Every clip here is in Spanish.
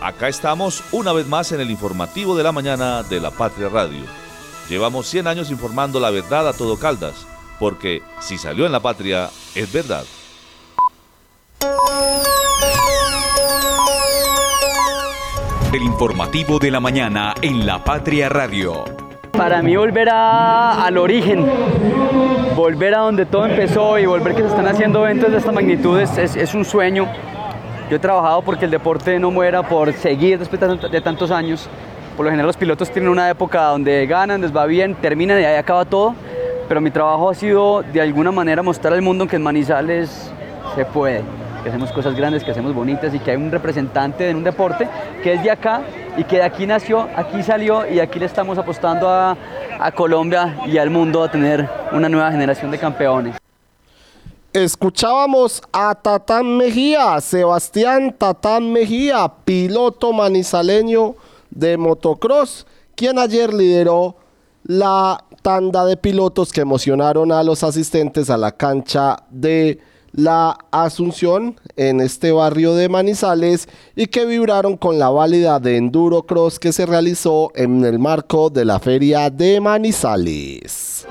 Acá estamos una vez más en el informativo de la mañana de la Patria Radio. Llevamos 100 años informando la verdad a todo Caldas, porque si salió en la patria, es verdad. El informativo de la mañana en la Patria Radio. Para mí volver al origen, volver a donde todo empezó y volver que se están haciendo eventos de esta magnitud es, es un sueño yo he trabajado porque el deporte no muera, por seguir después de tantos años. Por lo general los pilotos tienen una época donde ganan, les va bien, terminan y ahí acaba todo. Pero mi trabajo ha sido de alguna manera mostrar al mundo que en Manizales se puede, que hacemos cosas grandes, que hacemos bonitas y que hay un representante en un deporte que es de acá y que de aquí nació, aquí salió y aquí le estamos apostando a, a Colombia y al mundo a tener una nueva generación de campeones. Escuchábamos a Tatán Mejía, Sebastián Tatán Mejía, piloto manizaleño de motocross, quien ayer lideró la tanda de pilotos que emocionaron a los asistentes a la cancha de la Asunción en este barrio de Manizales y que vibraron con la válida de Enduro Cross que se realizó en el marco de la feria de Manizales.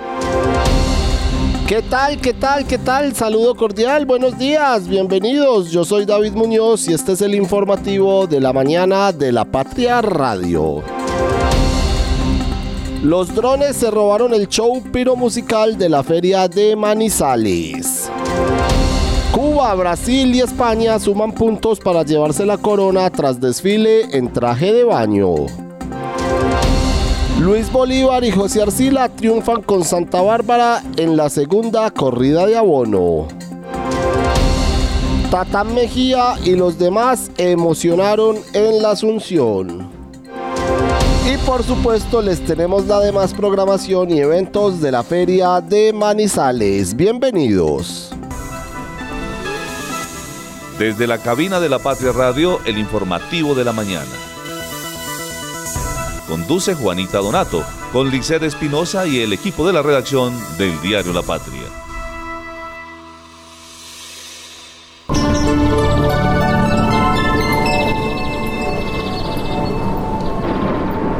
¿Qué tal? ¿Qué tal? ¿Qué tal? Saludo cordial, buenos días, bienvenidos. Yo soy David Muñoz y este es el informativo de la mañana de la Patria Radio. Los drones se robaron el show piro musical de la feria de Manizales. Cuba, Brasil y España suman puntos para llevarse la corona tras desfile en traje de baño. Luis Bolívar y José Arcila triunfan con Santa Bárbara en la segunda corrida de abono. Tatán Mejía y los demás emocionaron en la Asunción. Y por supuesto les tenemos la demás programación y eventos de la feria de Manizales. Bienvenidos. Desde la cabina de la Patria Radio, el informativo de la mañana. Conduce Juanita Donato, con Liced Espinosa y el equipo de la redacción del diario La Patria.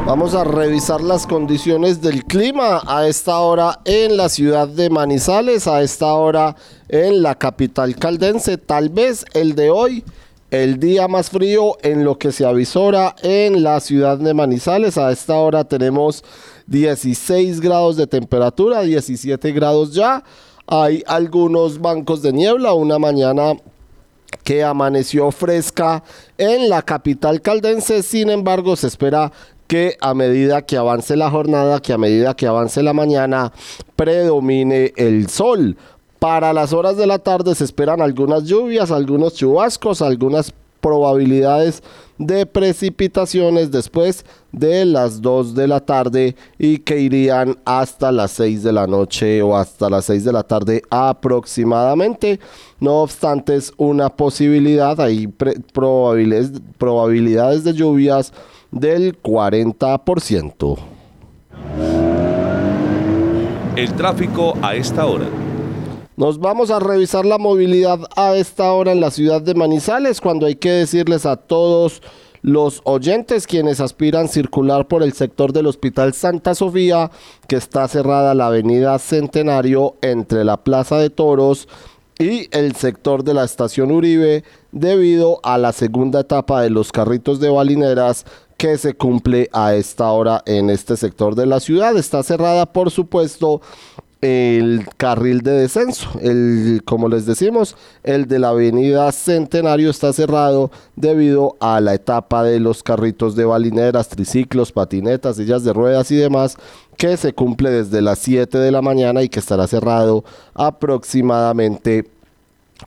Vamos a revisar las condiciones del clima a esta hora en la ciudad de Manizales, a esta hora en la capital caldense. Tal vez el de hoy el día más frío en lo que se avisora en la ciudad de Manizales. A esta hora tenemos 16 grados de temperatura, 17 grados ya. Hay algunos bancos de niebla, una mañana que amaneció fresca en la capital caldense. Sin embargo, se espera que a medida que avance la jornada, que a medida que avance la mañana, predomine el sol. Para las horas de la tarde se esperan algunas lluvias, algunos chubascos, algunas probabilidades de precipitaciones después de las 2 de la tarde y que irían hasta las 6 de la noche o hasta las 6 de la tarde aproximadamente. No obstante, es una posibilidad, hay probabilidades, probabilidades de lluvias del 40%. El tráfico a esta hora. Nos vamos a revisar la movilidad a esta hora en la ciudad de Manizales, cuando hay que decirles a todos los oyentes quienes aspiran circular por el sector del Hospital Santa Sofía, que está cerrada la avenida Centenario entre la Plaza de Toros y el sector de la estación Uribe, debido a la segunda etapa de los carritos de balineras que se cumple a esta hora en este sector de la ciudad. Está cerrada, por supuesto, el carril de descenso. El, como les decimos, el de la avenida Centenario está cerrado debido a la etapa de los carritos de balineras, triciclos, patinetas, sillas de ruedas y demás que se cumple desde las 7 de la mañana y que estará cerrado aproximadamente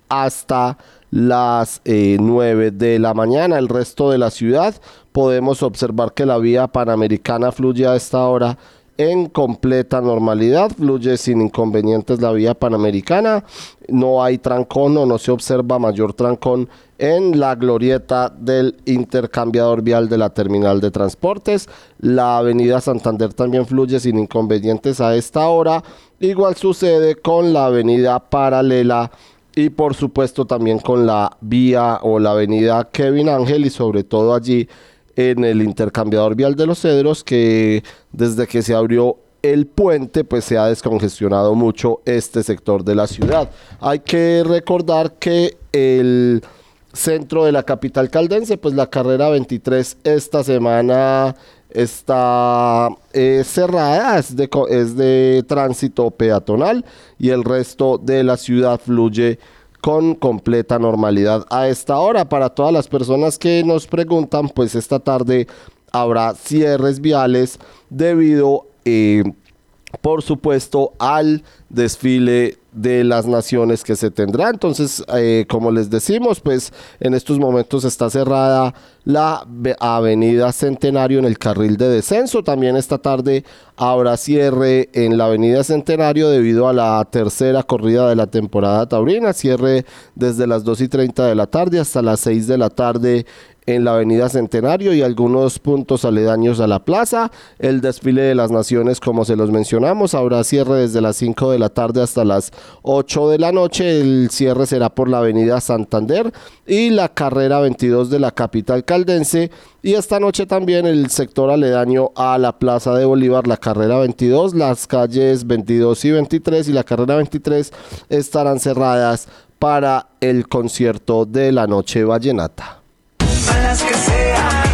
hasta las 9 eh, de la mañana. El resto de la ciudad podemos observar que la vía panamericana fluye a esta hora en completa normalidad, fluye sin inconvenientes la vía panamericana, no hay trancón o no se observa mayor trancón en la glorieta del intercambiador vial de la terminal de transportes. La avenida Santander también fluye sin inconvenientes a esta hora. Igual sucede con la avenida paralela y por supuesto también con la vía o la avenida Kevin Ángel y sobre todo allí en el intercambiador vial de los Cedros que desde que se abrió el puente pues se ha descongestionado mucho este sector de la ciudad. Hay que recordar que el centro de la capital caldense pues la carrera 23 esta semana está eh, cerrada, es de, es de tránsito peatonal y el resto de la ciudad fluye con completa normalidad a esta hora. Para todas las personas que nos preguntan, pues esta tarde habrá cierres viales debido, eh, por supuesto, al desfile de las naciones que se tendrá. Entonces, eh, como les decimos, pues en estos momentos está cerrada la avenida Centenario en el carril de descenso. También esta tarde habrá cierre en la avenida Centenario debido a la tercera corrida de la temporada taurina. Cierre desde las 2 y 30 de la tarde hasta las 6 de la tarde en la Avenida Centenario y algunos puntos aledaños a la plaza. El desfile de las naciones, como se los mencionamos, habrá cierre desde las 5 de la tarde hasta las 8 de la noche. El cierre será por la Avenida Santander y la carrera 22 de la capital caldense. Y esta noche también el sector aledaño a la Plaza de Bolívar, la carrera 22, las calles 22 y 23 y la carrera 23 estarán cerradas para el concierto de la noche vallenata las que sea.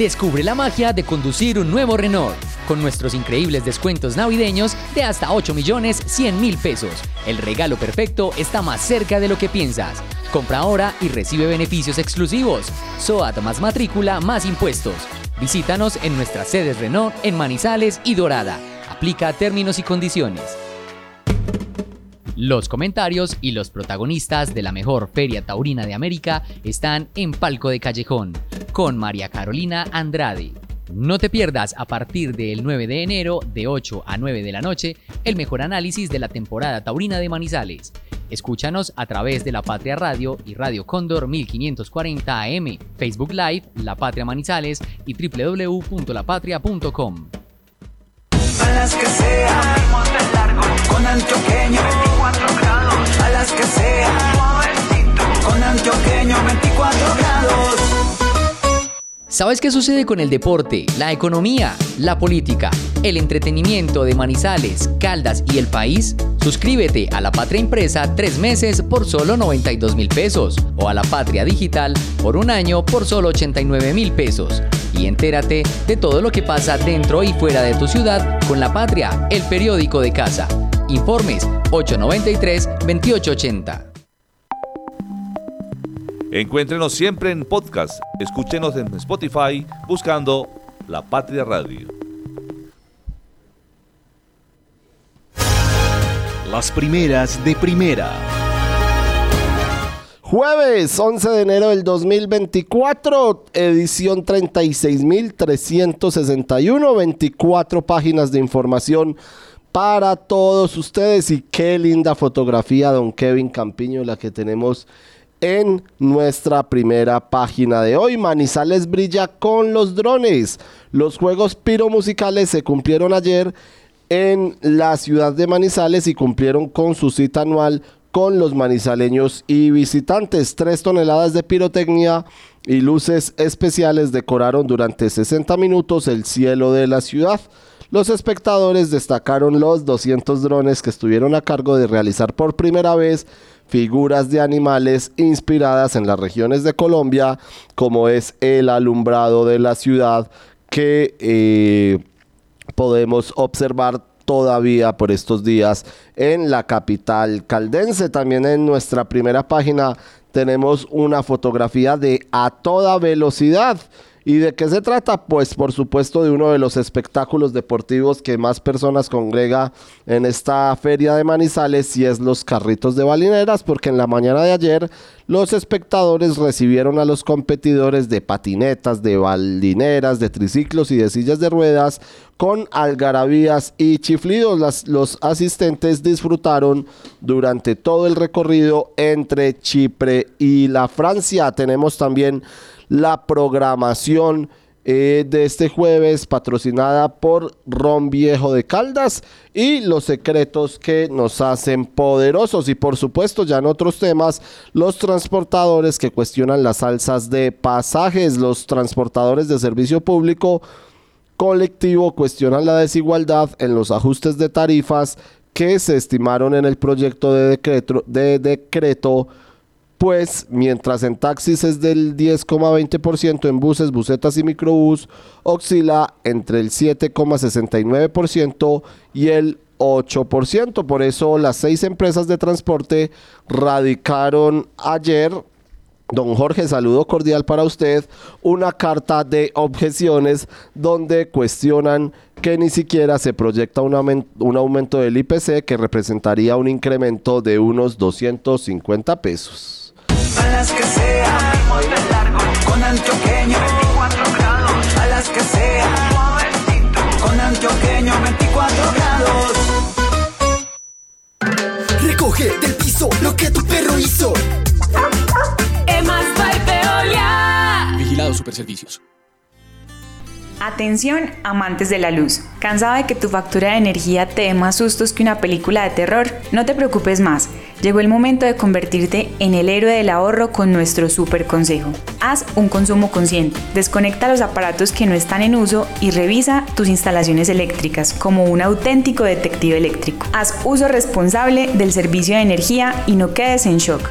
Descubre la magia de conducir un nuevo Renault con nuestros increíbles descuentos navideños de hasta 8 millones 100 mil pesos. El regalo perfecto está más cerca de lo que piensas. Compra ahora y recibe beneficios exclusivos. SOAT más matrícula más impuestos. Visítanos en nuestras sedes Renault en Manizales y Dorada. Aplica términos y condiciones. Los comentarios y los protagonistas de la mejor feria taurina de América están en Palco de Callejón, con María Carolina Andrade. No te pierdas a partir del 9 de enero de 8 a 9 de la noche el mejor análisis de la temporada taurina de Manizales. Escúchanos a través de La Patria Radio y Radio Cóndor 1540 AM, Facebook Live, La Patria Manizales y www.lapatria.com. A las que sea, con antioqueño, 24 grados. A las que sea, con antioqueño, 24 grados. ¿Sabes qué sucede con el deporte, la economía, la política, el entretenimiento de Manizales, Caldas y el país? Suscríbete a La Patria Impresa tres meses por solo 92 mil pesos o a La Patria Digital por un año por solo 89 mil pesos. Y entérate de todo lo que pasa dentro y fuera de tu ciudad con La Patria, el periódico de casa. Informes 893-2880. Encuéntrenos siempre en podcast. Escúchenos en Spotify buscando La Patria Radio. Las primeras de primera. Jueves 11 de enero del 2024, edición 36.361, 24 páginas de información para todos ustedes y qué linda fotografía, don Kevin Campiño, la que tenemos en nuestra primera página de hoy. Manizales brilla con los drones. Los juegos piromusicales se cumplieron ayer en la ciudad de Manizales y cumplieron con su cita anual con los manizaleños y visitantes. Tres toneladas de pirotecnia y luces especiales decoraron durante 60 minutos el cielo de la ciudad. Los espectadores destacaron los 200 drones que estuvieron a cargo de realizar por primera vez figuras de animales inspiradas en las regiones de Colombia, como es el alumbrado de la ciudad que eh, podemos observar todavía por estos días en la capital caldense. También en nuestra primera página tenemos una fotografía de a toda velocidad. ¿Y de qué se trata? Pues por supuesto de uno de los espectáculos deportivos que más personas congrega en esta feria de Manizales y es los carritos de balineras, porque en la mañana de ayer los espectadores recibieron a los competidores de patinetas, de balineras, de triciclos y de sillas de ruedas con algarabías y chiflidos. los asistentes disfrutaron durante todo el recorrido entre Chipre y la Francia. Tenemos también la programación eh, de este jueves, patrocinada por Ron Viejo de Caldas y los secretos que nos hacen poderosos. Y por supuesto, ya en otros temas, los transportadores que cuestionan las alzas de pasajes, los transportadores de servicio público colectivo cuestionan la desigualdad en los ajustes de tarifas que se estimaron en el proyecto de decreto, de decreto pues mientras en taxis es del 10,20%, en buses, busetas y microbús oscila entre el 7,69% y el 8%. Por eso las seis empresas de transporte radicaron ayer Don Jorge, saludo cordial para usted. Una carta de objeciones donde cuestionan que ni siquiera se proyecta un, aumento del IPC que representaría un incremento de unos 250 pesos a las que sea, largo, con antioqueño, 24 grados, a las que sea, suavecito, con antioqueño, 24 grados. Recoge del piso lo que tu perro hizo. Emas Veolia. Vigilado Superservicios. Atención, amantes de la luz. ¿Cansado de que tu factura de energía te dé más sustos que una película de terror? No te preocupes más. Llegó el momento de convertirte en el héroe del ahorro con nuestro super consejo. Haz un consumo consciente. Desconecta los aparatos que no están en uso y revisa tus instalaciones eléctricas como un auténtico detective eléctrico. Haz uso responsable del servicio de energía y no quedes en shock.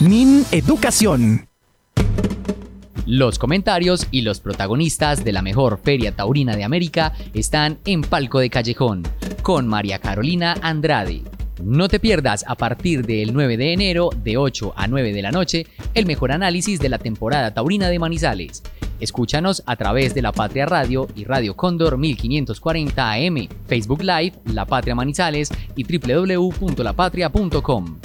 Min Educación. Los comentarios y los protagonistas de la mejor feria taurina de América están en Palco de Callejón, con María Carolina Andrade. No te pierdas a partir del 9 de enero de 8 a 9 de la noche el mejor análisis de la temporada taurina de Manizales. Escúchanos a través de La Patria Radio y Radio Cóndor 1540 AM, Facebook Live, La Patria Manizales y www.lapatria.com.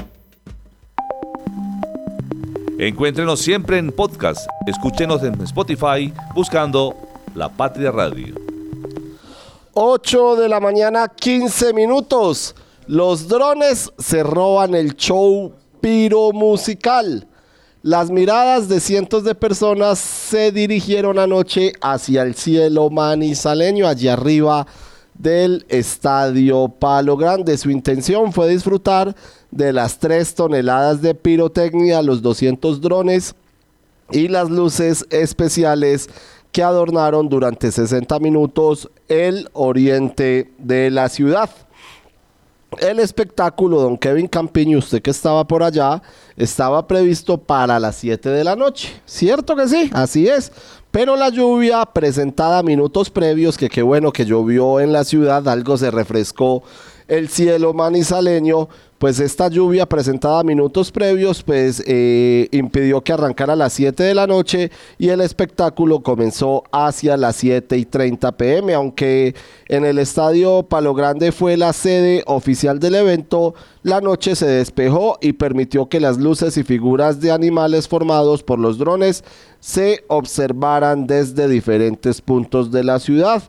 Encuéntrenos siempre en podcast. Escúchenos en Spotify buscando La Patria Radio. 8 de la mañana, 15 minutos. Los drones se roban el show piro musical. Las miradas de cientos de personas se dirigieron anoche hacia el cielo manizaleño, allí arriba del estadio Palo Grande. Su intención fue disfrutar de las 3 toneladas de pirotecnia, los 200 drones y las luces especiales que adornaron durante 60 minutos el oriente de la ciudad. El espectáculo, don Kevin Campiño, usted que estaba por allá, estaba previsto para las 7 de la noche. ¿Cierto que sí? Así es. Pero la lluvia presentada minutos previos, que qué bueno que llovió en la ciudad, algo se refrescó el cielo manizaleño, pues esta lluvia presentada minutos previos, pues eh, impidió que arrancara a las 7 de la noche y el espectáculo comenzó hacia las 7 y 30 pm, aunque en el estadio Palo Grande fue la sede oficial del evento, la noche se despejó y permitió que las luces y figuras de animales formados por los drones se observaran desde diferentes puntos de la ciudad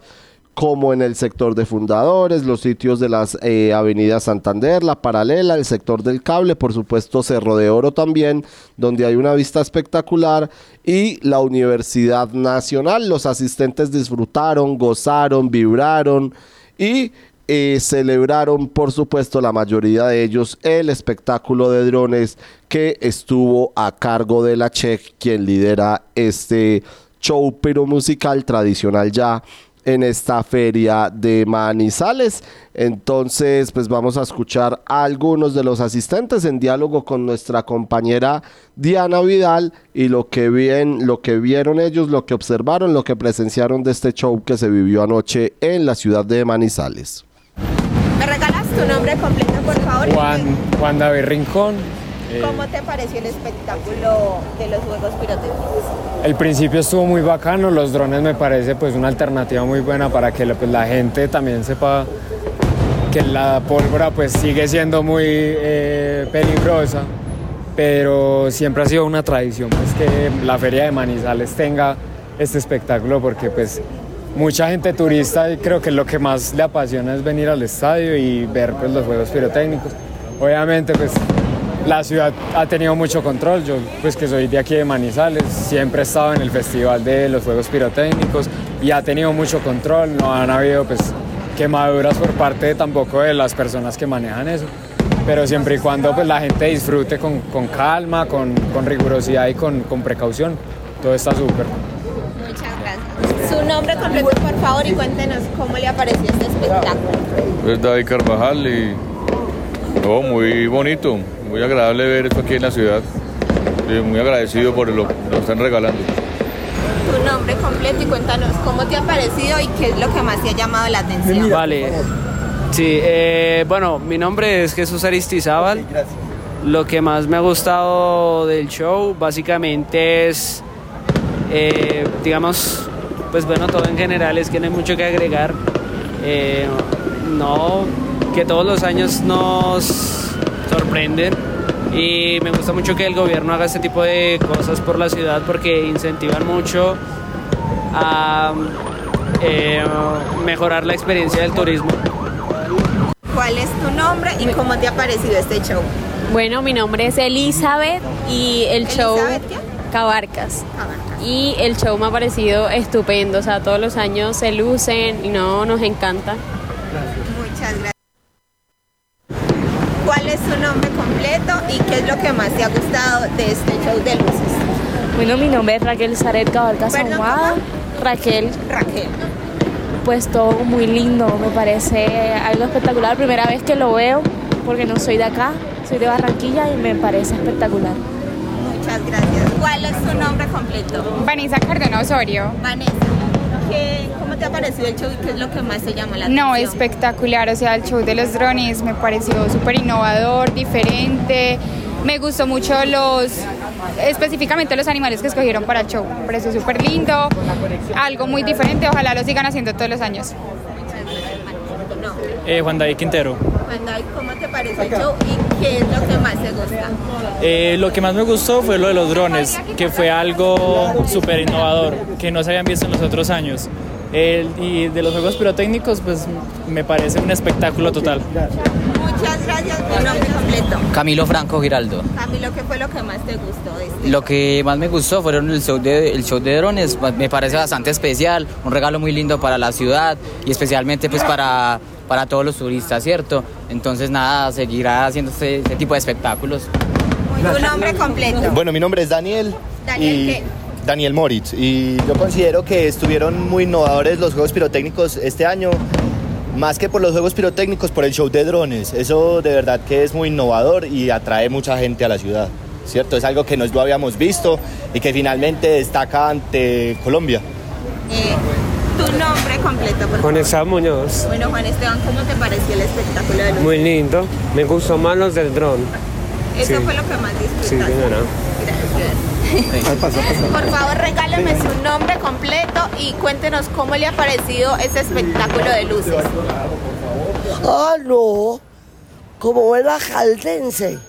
como en el sector de fundadores, los sitios de las eh, avenidas Santander, la paralela, el sector del cable, por supuesto Cerro de Oro también, donde hay una vista espectacular, y la Universidad Nacional. Los asistentes disfrutaron, gozaron, vibraron y eh, celebraron, por supuesto, la mayoría de ellos el espectáculo de drones que estuvo a cargo de la Check, quien lidera este show pero musical tradicional ya en esta feria de Manizales. Entonces, pues vamos a escuchar a algunos de los asistentes en diálogo con nuestra compañera Diana Vidal y lo que, bien, lo que vieron ellos, lo que observaron, lo que presenciaron de este show que se vivió anoche en la ciudad de Manizales. ¿Me regalas tu nombre completo, por favor? Juan, Juan David Rincón, ¿Cómo te pareció el espectáculo de los juegos pirotécnicos? El principio estuvo muy bacano, los drones me parece pues una alternativa muy buena para que la, pues, la gente también sepa que la pólvora pues sigue siendo muy eh, peligrosa, pero siempre ha sido una tradición pues que la feria de Manizales tenga este espectáculo porque pues mucha gente turista y creo que lo que más le apasiona es venir al estadio y ver pues los juegos pirotécnicos. Obviamente pues la ciudad ha tenido mucho control, yo pues que soy de aquí de Manizales, siempre he estado en el festival de los juegos pirotécnicos y ha tenido mucho control, no han habido pues quemaduras por parte tampoco de las personas que manejan eso, pero siempre y cuando pues la gente disfrute con, con calma, con, con rigurosidad y con, con precaución, todo está súper. Muchas gracias. Su nombre completo, por favor, y cuéntenos cómo le apareció este espectáculo. Es David Carvajal y oh, muy bonito, muy agradable ver esto aquí en la ciudad. Muy agradecido por lo que nos están regalando. Tu nombre completo y cuéntanos cómo te ha parecido y qué es lo que más te ha llamado la atención. Vale. Sí, eh, bueno, mi nombre es Jesús Aristizábal. Lo que más me ha gustado del show básicamente es, eh, digamos, pues bueno, todo en general es que no hay mucho que agregar. Eh, no, que todos los años nos sorprenden y me gusta mucho que el gobierno haga este tipo de cosas por la ciudad porque incentivan mucho a eh, mejorar la experiencia del turismo. ¿Cuál es tu nombre y cómo te ha parecido este show? Bueno, mi nombre es Elizabeth y el show. Cabarcas. Y el show me ha parecido estupendo, o sea, todos los años se lucen y no nos encanta. Es lo que más te ha gustado de este show de luces? Bueno, mi nombre es Raquel Zaret Cabalcas Perdón, Ahumada. Raquel. Raquel. Pues todo muy lindo, me parece algo espectacular. Primera vez que lo veo, porque no soy de acá, soy de Barranquilla y me parece espectacular. Muchas gracias. ¿Cuál es su nombre completo? Vanessa Cardona Osorio. Vanessa, ¿qué- ¿cómo te ha parecido el show y qué es lo que más te llama la atención? No, espectacular. O sea, el show de los drones me pareció súper innovador, diferente. Me gustó mucho los, específicamente los animales que escogieron para el show. Me pareció súper lindo, algo muy diferente. Ojalá lo sigan haciendo todos los años. Eh, Juan David Quintero. Juan David, ¿cómo te parece el show y qué es lo que más te gusta? Eh, lo que más me gustó fue lo de los drones, que fue algo súper innovador, que no se habían visto en los otros años. El- y de los juegos pirotécnicos, pues me parece un espectáculo total. Muchas gracias. Tu nombre completo. Camilo Franco Giraldo. Camilo, ¿qué fue lo que más te gustó de este Lo que más me gustó fueron el show de, el show de drones, me parece bastante especial, un regalo muy lindo para la ciudad y especialmente pues para, para todos los turistas, ¿cierto? Entonces nada, seguirá haciendo este, este tipo de espectáculos. Tu nombre completo. Bueno, mi nombre es Daniel. Daniel, y ¿qué? Daniel Moritz. Y yo considero que estuvieron muy innovadores los juegos pirotécnicos este año. Más que por los juegos pirotécnicos, por el show de drones. Eso de verdad que es muy innovador y atrae mucha gente a la ciudad. ¿Cierto? Es algo que no lo habíamos visto y que finalmente destaca ante Colombia. Eh, tu nombre completo, por favor. Juan Esteban Muñoz. Bueno, Juan Esteban, ¿cómo te pareció el espectáculo de luz? Muy lindo. Me gustó más los del dron. Eso sí. fue lo que más Sí, disfrutaste. señora. Gracias. Por favor, regáleme su nombre completo y cuéntenos cómo le ha parecido ese espectáculo de luces. Ah, no. Como buena caldense.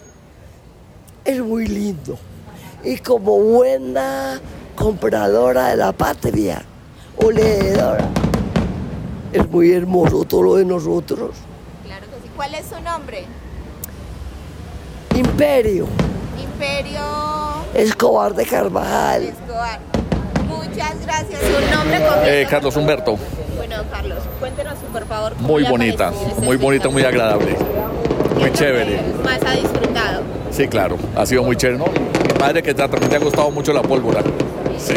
Es muy lindo. Y como buena compradora de la patria o leedora. Es muy hermoso todo lo de nosotros. Claro que sí. ¿Cuál es su nombre? Imperio. Imperio Escobar de Carvajal. Escobar. Muchas gracias. Su nombre completo. Eh, Carlos Humberto. Bueno, Carlos, cuéntenos por favor. cómo Muy bonita, ese muy bonita, muy agradable. Muy chévere. Más ha disfrutado. Sí, claro, ha sido muy chévere. ¿no? Mi madre que también te ha gustado mucho la pólvora. Sí.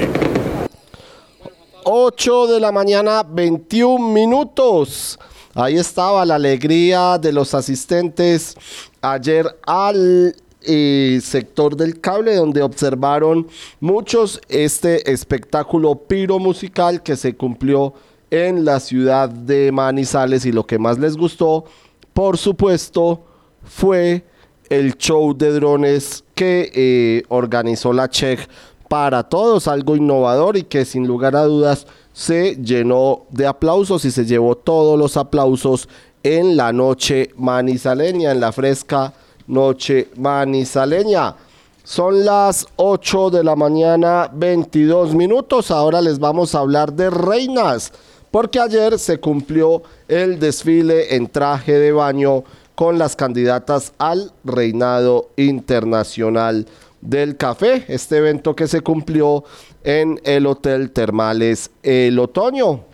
8 de la mañana, 21 minutos. Ahí estaba la alegría de los asistentes ayer al eh, sector del cable, donde observaron muchos este espectáculo piro musical que se cumplió en la ciudad de Manizales. Y lo que más les gustó, por supuesto, fue el show de drones que eh, organizó la Check para todos, algo innovador y que sin lugar a dudas se llenó de aplausos y se llevó todos los aplausos en la noche manizaleña, en la fresca noche manizaleña. Son las 8 de la mañana, 22 minutos. Ahora les vamos a hablar de reinas, porque ayer se cumplió el desfile en traje de baño con las candidatas al reinado internacional del café. Este evento que se cumplió en el Hotel Termales El Otoño.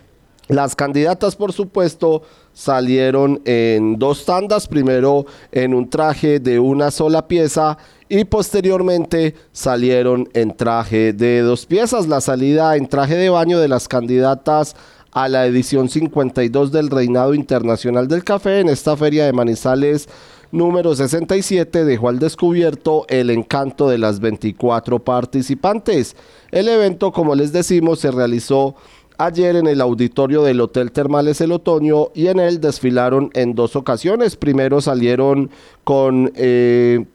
Las candidatas, por supuesto, salieron en dos tandas, primero en un traje de una sola pieza y posteriormente salieron en traje de dos piezas. La salida en traje de baño de las candidatas a la edición 52 del Reinado Internacional del Café en esta feria de Manizales número 67 dejó al descubierto el encanto de las 24 participantes. El evento, como les decimos, se realizó ayer en el auditorio del Hotel Termales El Otoño y en él desfilaron en dos ocasiones. Primero salieron con eh,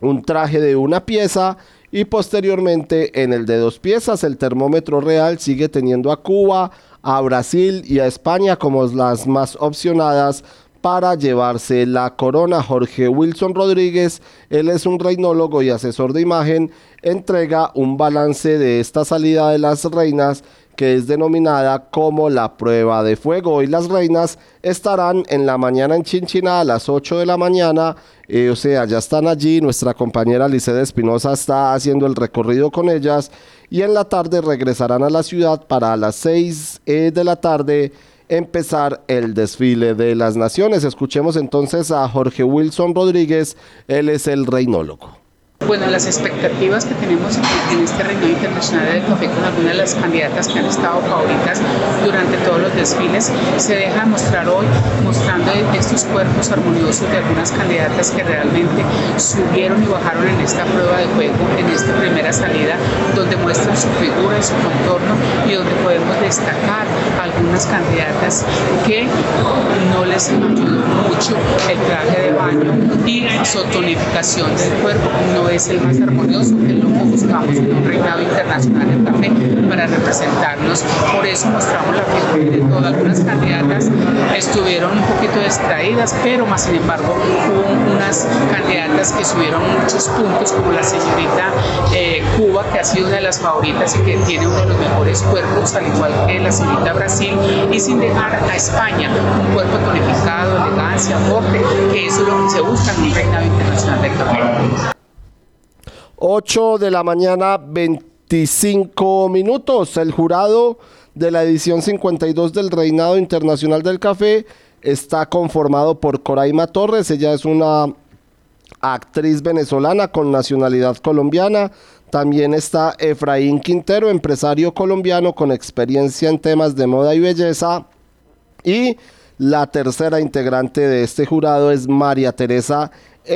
un traje de una pieza y posteriormente en el de dos piezas. El termómetro real sigue teniendo a Cuba, a Brasil y a España como las más opcionadas para llevarse la corona. Jorge Wilson Rodríguez, él es un reinólogo y asesor de imagen, entrega un balance de esta salida de las reinas que es denominada como la prueba de fuego. Hoy las reinas estarán en la mañana en Chinchina a las 8 de la mañana, eh, o sea, ya están allí, nuestra compañera Liceda Espinosa está haciendo el recorrido con ellas y en la tarde regresarán a la ciudad para a las 6 eh, de la tarde empezar el desfile de las naciones. Escuchemos entonces a Jorge Wilson Rodríguez, él es el reinólogo. Bueno, las expectativas que tenemos en este Reino Internacional del Café con algunas de las candidatas que han estado favoritas durante todos los desfiles se deja mostrar hoy, mostrando estos cuerpos armoniosos de algunas candidatas que realmente subieron y bajaron en esta prueba de juego, en esta primera salida, donde muestran su figura y su contorno y donde podemos destacar algunas candidatas que no les ayudó mucho el traje de baño y su tonificación del cuerpo. El más armonioso, que es lo que buscamos en un reinado internacional del café para representarnos. Por eso mostramos la figura de todas. Algunas candidatas estuvieron un poquito distraídas, pero más sin embargo hubo unas candidatas que subieron muchos puntos, como la señorita eh, Cuba, que ha sido una de las favoritas y que tiene uno de los mejores cuerpos, al igual que la señorita Brasil, y sin dejar a España un cuerpo tonificado, elegancia, porte, que eso es lo que se busca en un reinado internacional del café. 8 de la mañana, 25 minutos. El jurado de la edición 52 del Reinado Internacional del Café está conformado por Coraima Torres. Ella es una actriz venezolana con nacionalidad colombiana. También está Efraín Quintero, empresario colombiano con experiencia en temas de moda y belleza. Y la tercera integrante de este jurado es María Teresa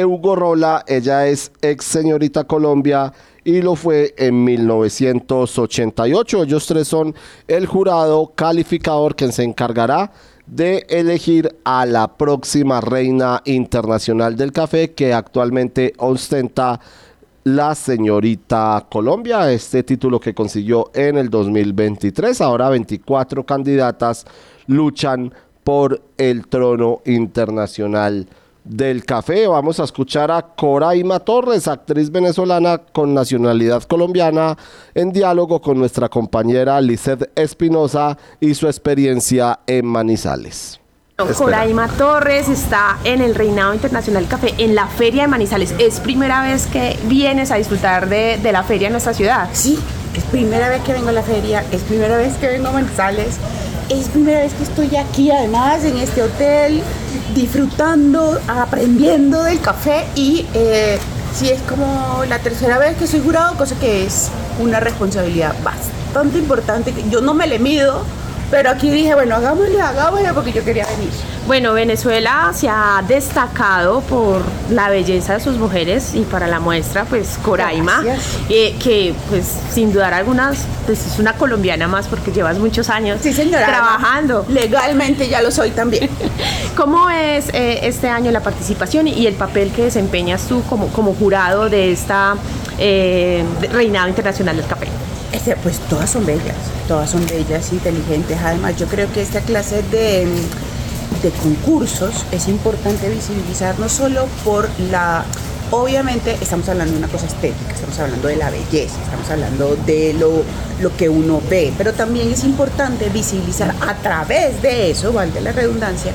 Hugo Rola, ella es ex señorita Colombia y lo fue en 1988. Ellos tres son el jurado calificador que se encargará de elegir a la próxima reina internacional del café que actualmente ostenta la señorita Colombia, este título que consiguió en el 2023. Ahora 24 candidatas luchan por el trono internacional del café. Vamos a escuchar a Coraima Torres, actriz venezolana con nacionalidad colombiana, en diálogo con nuestra compañera Lizeth Espinosa y su experiencia en Manizales. Coraima Torres está en el Reinado Internacional Café en la Feria de Manizales. ¿Es primera vez que vienes a disfrutar de, de la feria en nuestra ciudad? Sí, es primera vez que vengo a la feria, es primera vez que vengo a Manizales, es primera vez que estoy aquí además en este hotel disfrutando, aprendiendo del café y eh, sí es como la tercera vez que soy jurado, cosa que es una responsabilidad bastante importante. Yo no me le mido Pero aquí dije, bueno, hagámosle, hagámosle porque yo quería venir. Bueno, Venezuela se ha destacado por la belleza de sus mujeres y para la muestra, pues Coraima, eh, que pues sin dudar algunas, pues es una colombiana más porque llevas muchos años Sí, señora. trabajando. Legalmente ya lo soy también. ¿Cómo es eh, este año la participación y el papel que desempeñas tú como, como jurado de esta eh, Reinado Internacional del Café? Este, pues todas son bellas, todas son bellas, inteligentes. Además, yo creo que esta clase de, de concursos es importante visibilizar no solo por la... Obviamente estamos hablando de una cosa estética, estamos hablando de la belleza, estamos hablando de lo, lo que uno ve, pero también es importante visibilizar a través de eso, valga la redundancia,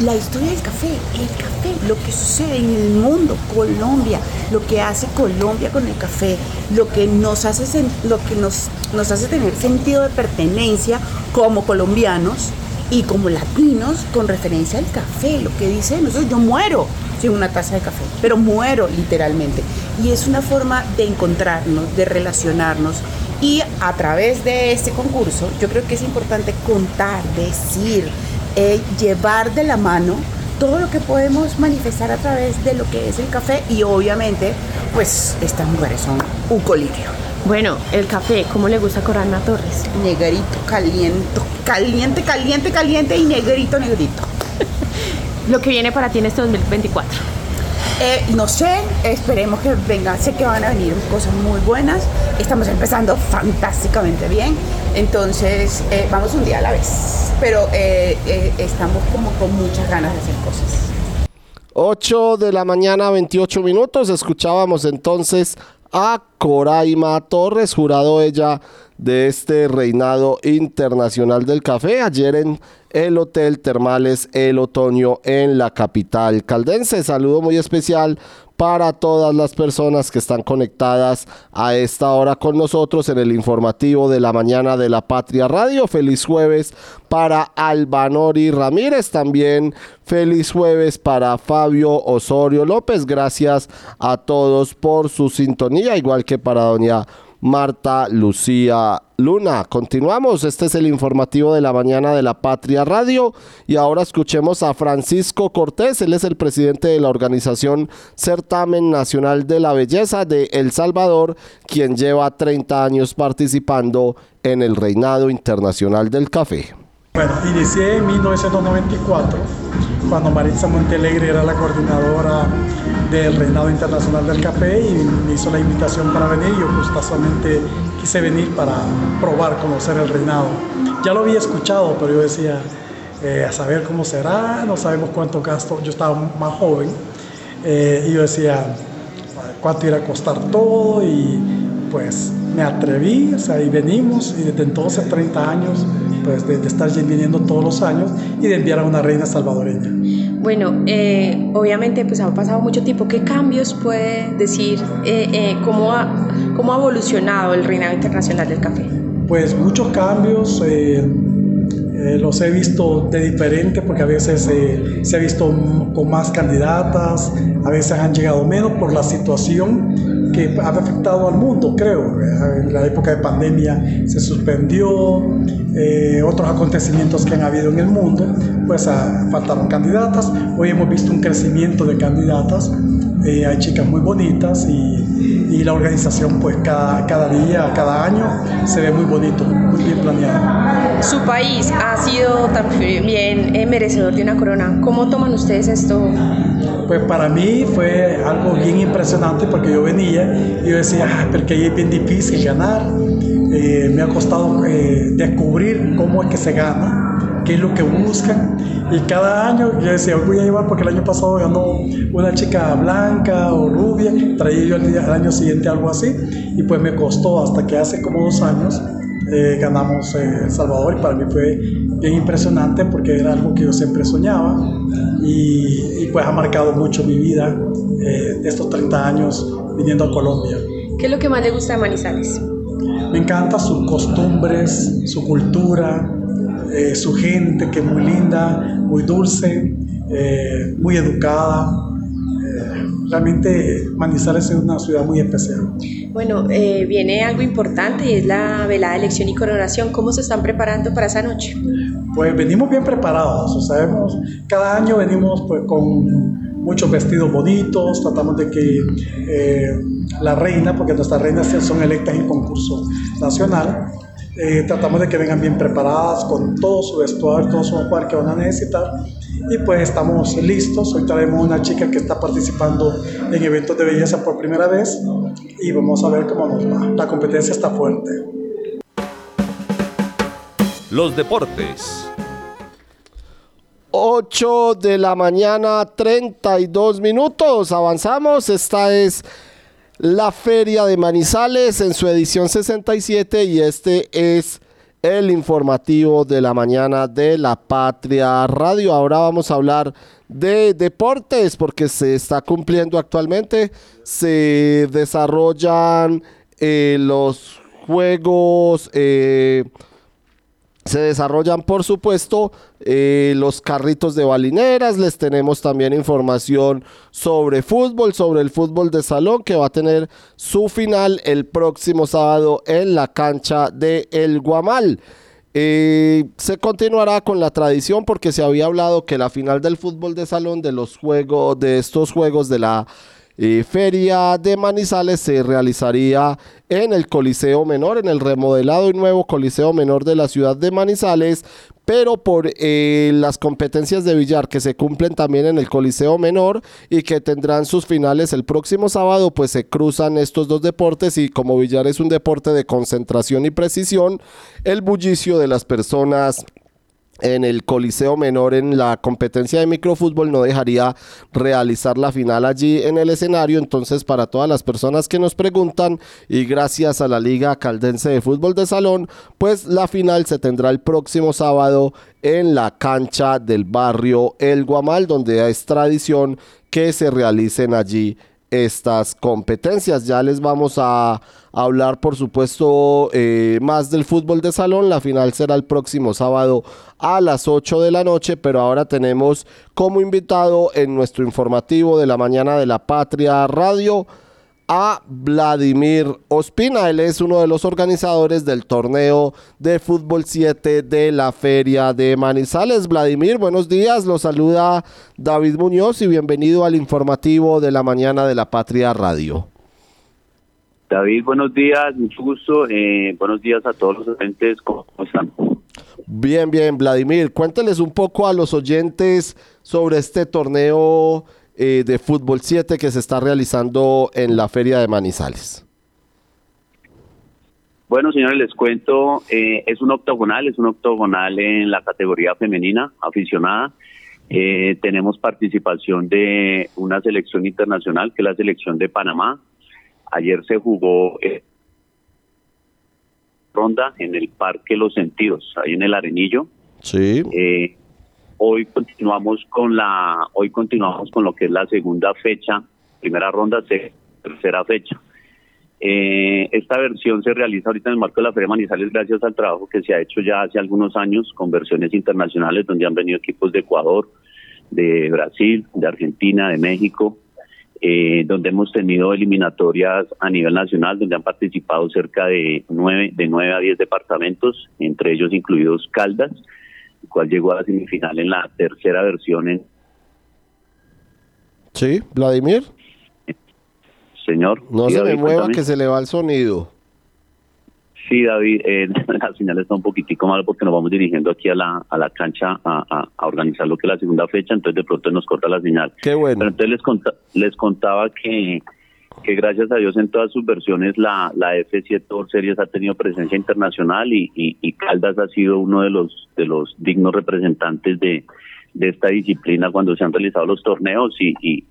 la historia del café, el café, lo que sucede en el mundo, Colombia, lo que hace Colombia con el café, lo que nos hace, lo que nos, nos hace tener sentido de pertenencia como colombianos y como latinos con referencia al café, lo que dice nosotros, yo muero sin una taza de café, pero muero literalmente. Y es una forma de encontrarnos, de relacionarnos. Y a través de este concurso, yo creo que es importante contar, decir, eh, llevar de la mano todo lo que podemos manifestar a través de lo que es el café y obviamente pues estas mujeres son un colirio. Bueno, el café, ¿cómo le gusta a Corana Torres? Negrito, caliente, caliente, caliente, caliente y negrito, negrito. Lo que viene para ti en este 2024. Eh, no sé, esperemos que venga, sé que van a venir cosas muy buenas, estamos empezando fantásticamente bien, entonces eh, vamos un día a la vez, pero eh, eh, estamos como con muchas ganas de hacer cosas. 8 de la mañana, 28 minutos. Escuchábamos entonces a Coraima Torres, jurado ella de este reinado internacional del café, ayer en el Hotel Termales El Otoño en la capital caldense. Saludo muy especial para todas las personas que están conectadas a esta hora con nosotros en el informativo de la mañana de la Patria Radio. Feliz jueves para Albanori Ramírez, también feliz jueves para Fabio Osorio López. Gracias a todos por su sintonía, igual que para doña Marta Lucía Luna. Continuamos, este es el informativo de la mañana de la Patria Radio y ahora escuchemos a Francisco Cortés, él es el presidente de la organización Certamen Nacional de la Belleza de El Salvador, quien lleva 30 años participando en el Reinado Internacional del Café. Bueno, inicié en 1994, cuando Maritza Montelegre era la coordinadora del Reinado Internacional del Café y me hizo la invitación para venir. Yo justamente quise venir para probar, conocer el reinado. Ya lo había escuchado, pero yo decía, eh, a saber cómo será, no sabemos cuánto gasto. Yo estaba más joven eh, y yo decía, cuánto irá a costar todo y pues me atreví, o sea, y venimos y desde entonces 30 años, pues de, de estar viniendo todos los años y de enviar a una reina salvadoreña. Bueno, eh, obviamente pues ha pasado mucho tiempo. ¿Qué cambios puede decir eh, eh, cómo, ha, cómo ha evolucionado el reinado internacional del café? Pues muchos cambios, eh, eh, los he visto de diferente porque a veces eh, se ha visto con más candidatas, a veces han llegado menos por la situación que ha afectado al mundo, creo. En la época de pandemia se suspendió, eh, otros acontecimientos que han habido en el mundo, pues ah, faltaron candidatas. Hoy hemos visto un crecimiento de candidatas, eh, hay chicas muy bonitas y, y la organización pues cada, cada día, cada año se ve muy bonito, muy bien planeado. Su país ha sido también eh, merecedor de una corona. ¿Cómo toman ustedes esto? Pues para mí fue algo bien impresionante porque yo venía y yo decía, "Ah, pero que ahí es bien difícil ganar. Eh, me ha costado eh, descubrir cómo es que se gana, qué es lo que buscan. Y cada año yo decía, "Hoy voy a llevar porque el año pasado ganó una chica blanca o rubia, traía yo el año siguiente algo así. Y pues me costó hasta que hace como dos años eh, ganamos eh, El Salvador y para mí fue bien impresionante porque era algo que yo siempre soñaba y, y pues ha marcado mucho mi vida eh, estos 30 años viniendo a Colombia. ¿Qué es lo que más le gusta de Manizales? Me encanta sus costumbres, su cultura, eh, su gente que es muy linda, muy dulce, eh, muy educada. Eh, realmente Manizales es una ciudad muy especial. Bueno, viene algo importante y es la velada de elección y coronación. ¿Cómo se están preparando para esa noche? Pues venimos bien preparados, o sabemos, cada año venimos pues con muchos vestidos bonitos, tratamos de que eh, la reina, porque nuestras reinas son electas en concurso nacional, eh, tratamos de que vengan bien preparadas con todo su vestuario, todo su vestuario que van a necesitar y pues estamos listos. Hoy traemos una chica que está participando en eventos de belleza por primera vez y vamos a ver cómo nos va. La competencia está fuerte. Los deportes. 8 de la mañana, 32 minutos. Avanzamos. Esta es la Feria de Manizales en su edición 67 y este es el informativo de la mañana de la Patria Radio. Ahora vamos a hablar de deportes porque se está cumpliendo actualmente. Se desarrollan eh, los juegos. Eh, se desarrollan, por supuesto, eh, los carritos de balineras. Les tenemos también información sobre fútbol, sobre el fútbol de salón, que va a tener su final el próximo sábado en la cancha de El Guamal. Eh, se continuará con la tradición porque se había hablado que la final del fútbol de salón de los juegos, de estos juegos de la eh, feria de Manizales se realizaría en el Coliseo Menor, en el remodelado y nuevo Coliseo Menor de la ciudad de Manizales, pero por eh, las competencias de billar que se cumplen también en el Coliseo Menor y que tendrán sus finales el próximo sábado, pues se cruzan estos dos deportes y como billar es un deporte de concentración y precisión, el bullicio de las personas en el Coliseo Menor en la competencia de microfútbol no dejaría realizar la final allí en el escenario. Entonces, para todas las personas que nos preguntan y gracias a la Liga Caldense de Fútbol de Salón, pues la final se tendrá el próximo sábado en la cancha del barrio El Guamal, donde es tradición que se realicen allí estas competencias. Ya les vamos a hablar, por supuesto, eh, más del fútbol de salón. La final será el próximo sábado a las 8 de la noche, pero ahora tenemos como invitado en nuestro informativo de la mañana de la Patria Radio a Vladimir Ospina. Él es uno de los organizadores del torneo de fútbol 7 de la Feria de Manizales. Vladimir, buenos días. Lo saluda David Muñoz y bienvenido al informativo de la mañana de la Patria Radio. David, buenos días, mucho gusto. Eh, buenos días a todos los oyentes. ¿Cómo están? Bien, bien, Vladimir. Cuénteles un poco a los oyentes sobre este torneo eh, de Fútbol 7 que se está realizando en la Feria de Manizales? Bueno, señores, les cuento, eh, es un octogonal, es un octogonal en la categoría femenina aficionada. Eh, tenemos participación de una selección internacional, que es la selección de Panamá. Ayer se jugó ronda en el Parque Los Sentidos, ahí en el Arenillo. Sí hoy continuamos con la hoy continuamos con lo que es la segunda fecha primera ronda tercera fecha. Eh, esta versión se realiza ahorita en el marco de la Feria Manizales gracias al trabajo que se ha hecho ya hace algunos años con versiones internacionales donde han venido equipos de Ecuador, de Brasil, de Argentina, de México, eh, donde hemos tenido eliminatorias a nivel nacional, donde han participado cerca de nueve, de nueve a diez departamentos, entre ellos incluidos Caldas, el cual llegó a la semifinal en la tercera versión. En... Sí, Vladimir. Señor. No se me mueva que se le va el sonido. Sí, David, eh, la señal está un poquitico mal porque nos vamos dirigiendo aquí a la, a la cancha a, a, organizar lo que es la segunda fecha, entonces de pronto nos corta la señal. Qué bueno. Pero entonces les, les contaba que que gracias a Dios en todas sus versiones la, la F7 World Series ha tenido presencia internacional y, y, Caldas ha sido uno de los de los dignos representantes de, de esta disciplina cuando se han realizado los torneos y, y,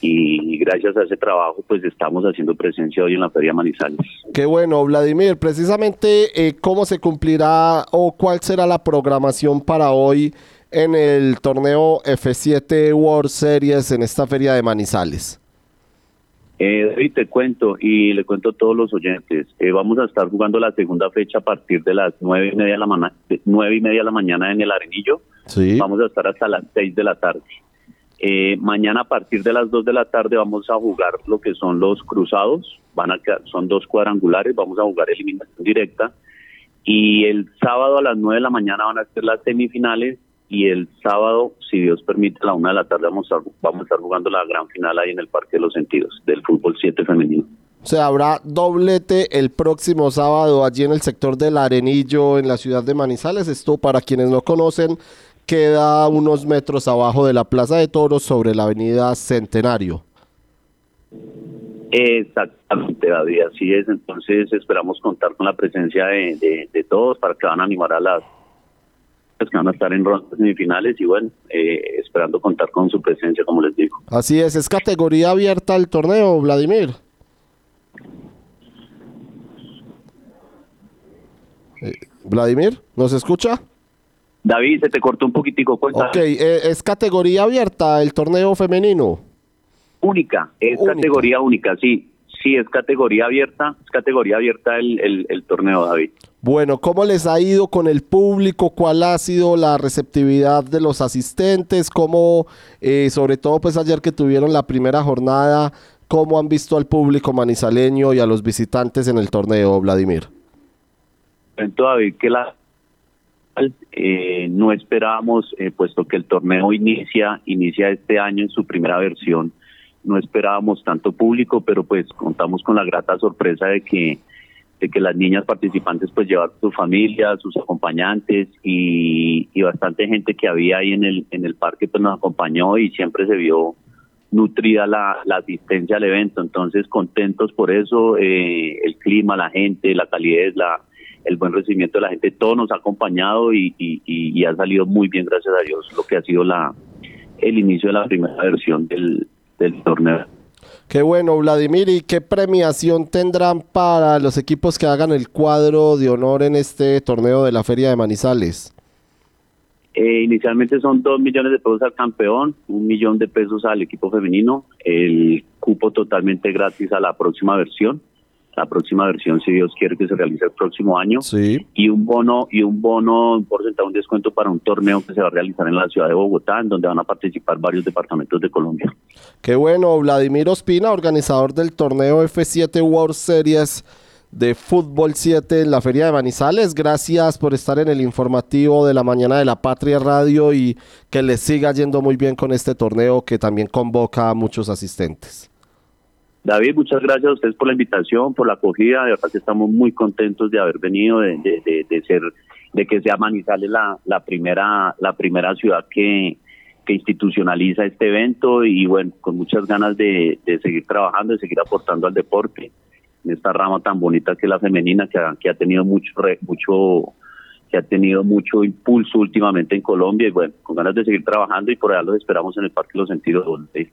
y gracias a ese trabajo pues estamos haciendo presencia hoy en la Feria Manizales. Qué bueno, Vladimir, precisamente eh, cómo se cumplirá o cuál será la programación para hoy en el torneo F7 World Series en esta Feria de Manizales. Eh, te cuento y le cuento a todos los oyentes. Eh, vamos a estar jugando la segunda fecha a partir de las nueve y media de la mañana, nueve y media de la mañana en el Arenillo. Sí. Vamos a estar hasta las seis de la tarde. Eh, mañana a partir de las 2 de la tarde vamos a jugar lo que son los cruzados, van a quedar- son dos cuadrangulares, vamos a jugar eliminación directa y el sábado a las 9 de la mañana van a ser las semifinales y el sábado, si Dios permite, a la 1 de la tarde vamos a, vamos a estar jugando la gran final ahí en el Parque de los Sentidos del fútbol 7 femenino. O sea, habrá doblete el próximo sábado allí en el sector del Arenillo, en la ciudad de Manizales. Esto, para quienes no conocen, queda unos metros abajo de la Plaza de Toros sobre la avenida Centenario. Exactamente, David, así es. Entonces esperamos contar con la presencia de, de- de todos para que van a animar a las que van a estar en rondas semifinales y bueno, eh, esperando contar con su presencia, como les digo. Así es, es categoría abierta el torneo, Vladimir. Eh, Vladimir, ¿nos escucha? David, se te cortó un poquitico, cuenta. Ok, eh, es categoría abierta el torneo femenino. Única, es categoría única, sí. Sí, es categoría abierta, es categoría abierta el, el, el torneo, David. Bueno, ¿cómo les ha ido con el público? ¿Cuál ha sido la receptividad de los asistentes? ¿Cómo, eh, sobre todo pues ayer que tuvieron la primera jornada, cómo han visto al público manizaleño y a los visitantes en el torneo, Vladimir? David, que la eh, no esperábamos, eh, puesto que el torneo inicia, inicia este año en su primera versión, no esperábamos tanto público, pero pues contamos con la grata sorpresa de que de que las niñas participantes pues llevaron su familia, sus acompañantes y, bastante gente que había ahí en el en el parque pues nos acompañó y siempre se vio nutrida la, la asistencia al evento, entonces contentos por eso, eh, el clima, la gente, la calidez, la el buen recibimiento de la gente, todo nos ha acompañado y, y, y- y ha salido muy bien, gracias a Dios, lo que ha sido la el inicio de la primera versión del, del torneo. Qué bueno, Vladimir. ¿Y qué premiación tendrán para los equipos que hagan el cuadro de honor en este torneo de la Feria de Manizales? Eh, inicialmente son dos millones de pesos al campeón, un millón de pesos al equipo femenino, el cupo totalmente gratis a la próxima versión, la próxima versión si Dios quiere que se realice el próximo año, Sí. y un bono y un bono, un porcentaje, un descuento para un torneo que se va a realizar en la ciudad de Bogotá, en donde van a participar varios departamentos de Colombia. Qué bueno, Vladimir Ospina, organizador del torneo F7 World Series de Fútbol 7 en la Feria de Manizales. Gracias por estar en el informativo de la mañana de la Patria Radio y que les siga yendo muy bien con este torneo que también convoca a muchos asistentes. David, muchas gracias a ustedes por la invitación, por la acogida. De verdad que estamos muy contentos de haber venido, de, de- de- de ser, de que sea Manizales la, la primera, la primera ciudad que, que institucionaliza este evento y bueno, con muchas ganas de, seguir trabajando, de seguir aportando al deporte en esta rama tan bonita que es la femenina, que ha, que ha tenido mucho, mucho, que ha tenido mucho impulso últimamente en Colombia y bueno, con ganas de seguir trabajando y por allá los esperamos en el Parque Los Sentidos. donde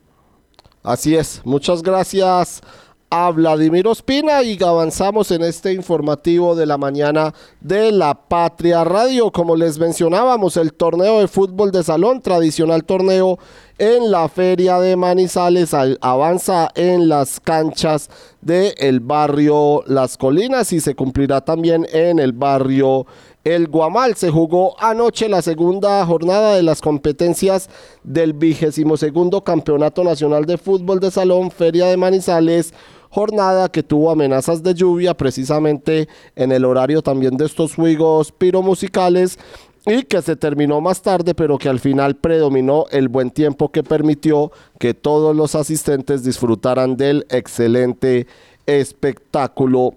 Así es, muchas gracias a Vladimir Ospina y avanzamos en este informativo de la mañana de la Patria Radio. Como les mencionábamos, el torneo de fútbol de salón, tradicional torneo en la feria de Manizales, al- avanza en las canchas del barrio Las Colinas y se cumplirá también en el barrio el Guamal. Se jugó anoche la segunda jornada de las competencias del vigésimo segundo Campeonato Nacional de Fútbol de Salón Feria de Manizales, jornada que tuvo amenazas de lluvia precisamente en el horario también de estos juegos piromusicales y que se terminó más tarde, pero que al final predominó el buen tiempo que permitió que todos los asistentes disfrutaran del excelente espectáculo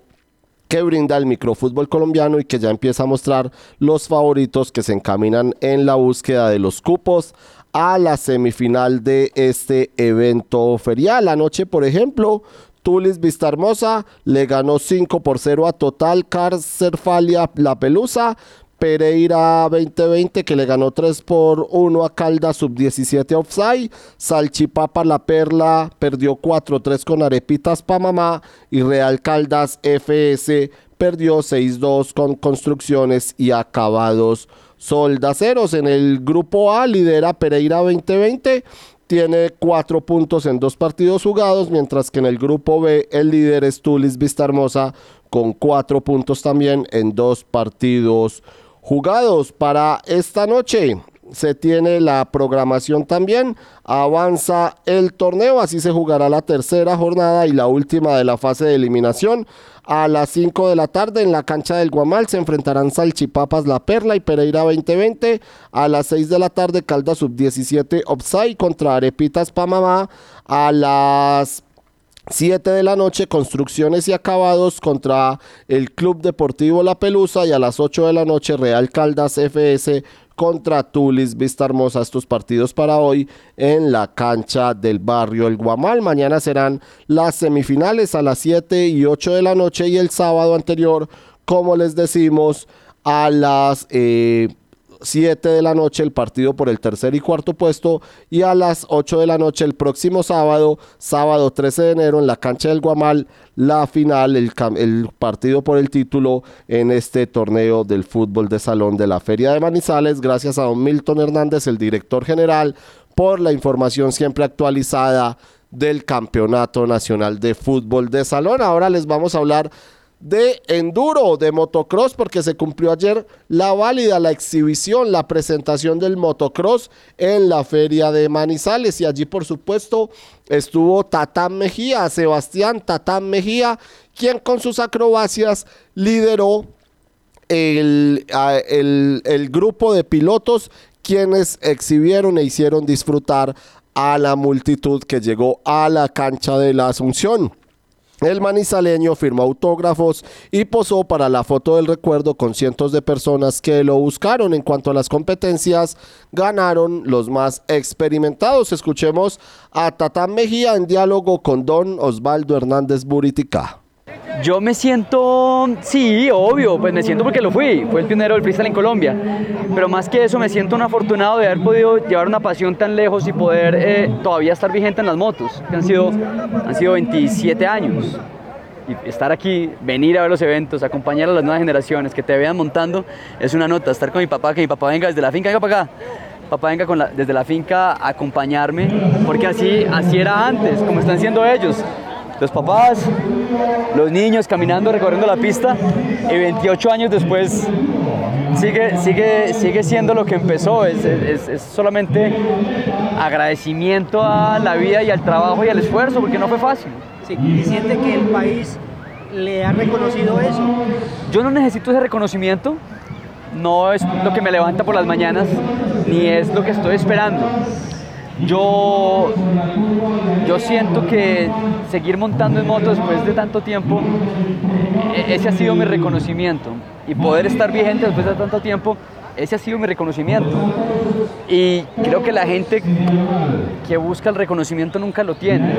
que brinda el microfútbol colombiano y que ya empieza a mostrar los favoritos que se encaminan en la búsqueda de los cupos a la semifinal de este evento ferial. Anoche, por ejemplo, Tulis Vista Hermosa le ganó 5 por 0 a Total Carcerfalia La Pelusa. Pereira 2020 que le ganó 3 por 1 a Caldas sub-17 offside. Salchipapa La Perla perdió 4-3 con Arepitas Pamamá. Y Real Caldas FS perdió 6-2 con Construcciones y Acabados Soldaceros. En el grupo A lidera Pereira 2020 tiene cuatro puntos en dos partidos jugados, mientras que en el grupo B el líder es Tulis Vista Hermosa con cuatro puntos también en dos partidos jugados para esta noche. se tiene la programación también. Avanza el torneo, así se jugará la tercera jornada y la última de la fase de eliminación. A las 5 de la tarde en la cancha del Guamal se enfrentarán Salchipapas La Perla y Pereira 2020. A las 6 de la tarde Calda Sub-17 Opsai contra Arepitas Pamamá. A las 7 de la noche, construcciones y acabados contra el Club Deportivo La Pelusa y a las 8 de la noche, Real Caldas FS contra Tulis Vista Hermosa. Estos partidos para hoy en la cancha del barrio El Guamal. Mañana serán las semifinales a las 7 y 8 de la noche y el sábado anterior, como les decimos, a las... Eh, 7 de la noche el partido por el tercer y cuarto puesto y a las 8 de la noche el próximo sábado, sábado 13 de enero en la cancha del Guamal, la final, el, el partido por el título en este torneo del fútbol de salón de la Feria de Manizales. Gracias a don Milton Hernández, el director general, por la información siempre actualizada del Campeonato Nacional de Fútbol de Salón. Ahora les vamos a hablar de enduro, de motocross, porque se cumplió ayer la válida, la exhibición, la presentación del motocross en la feria de Manizales. Y allí, por supuesto, estuvo Tatán Mejía, Sebastián Tatán Mejía, quien con sus acrobacias lideró el, el, el grupo de pilotos quienes exhibieron e hicieron disfrutar a la multitud que llegó a la cancha de la Asunción. El manizaleño firmó autógrafos y posó para la foto del recuerdo con cientos de personas que lo buscaron. En cuanto a las competencias, ganaron los más experimentados. Escuchemos a Tatán Mejía en diálogo con don Osvaldo Hernández Buritica. Yo me siento, sí, obvio, pues me siento porque lo fui, fue el pionero del freestyle en Colombia, pero más que eso me siento un afortunado de haber podido llevar una pasión tan lejos y poder eh, todavía estar vigente en las motos, que han sido, han sido 27 años. Y estar aquí, venir a ver los eventos, acompañar a las nuevas generaciones que te vean montando, es una nota. Estar con mi papá, que mi papá venga desde la finca, venga para acá. Papá venga la, desde la finca a acompañarme, porque así, así era antes, como están siendo ellos los papás, los niños caminando, recorriendo la pista y 28 años después sigue, sigue, sigue siendo lo que empezó, es, es, solamente agradecimiento a la vida y al trabajo y al esfuerzo, porque no fue fácil. Sí, ¿Y siente que el país le ha reconocido eso? Yo no necesito ese reconocimiento, no es lo que me levanta por las mañanas, ni es lo que estoy esperando. Yo, yo siento que seguir montando en moto después de tanto tiempo, e-, ese ha sido mi reconocimiento. Y poder estar vigente después de tanto tiempo, ese ha sido mi reconocimiento. Y creo que la gente que busca el reconocimiento nunca lo tiene.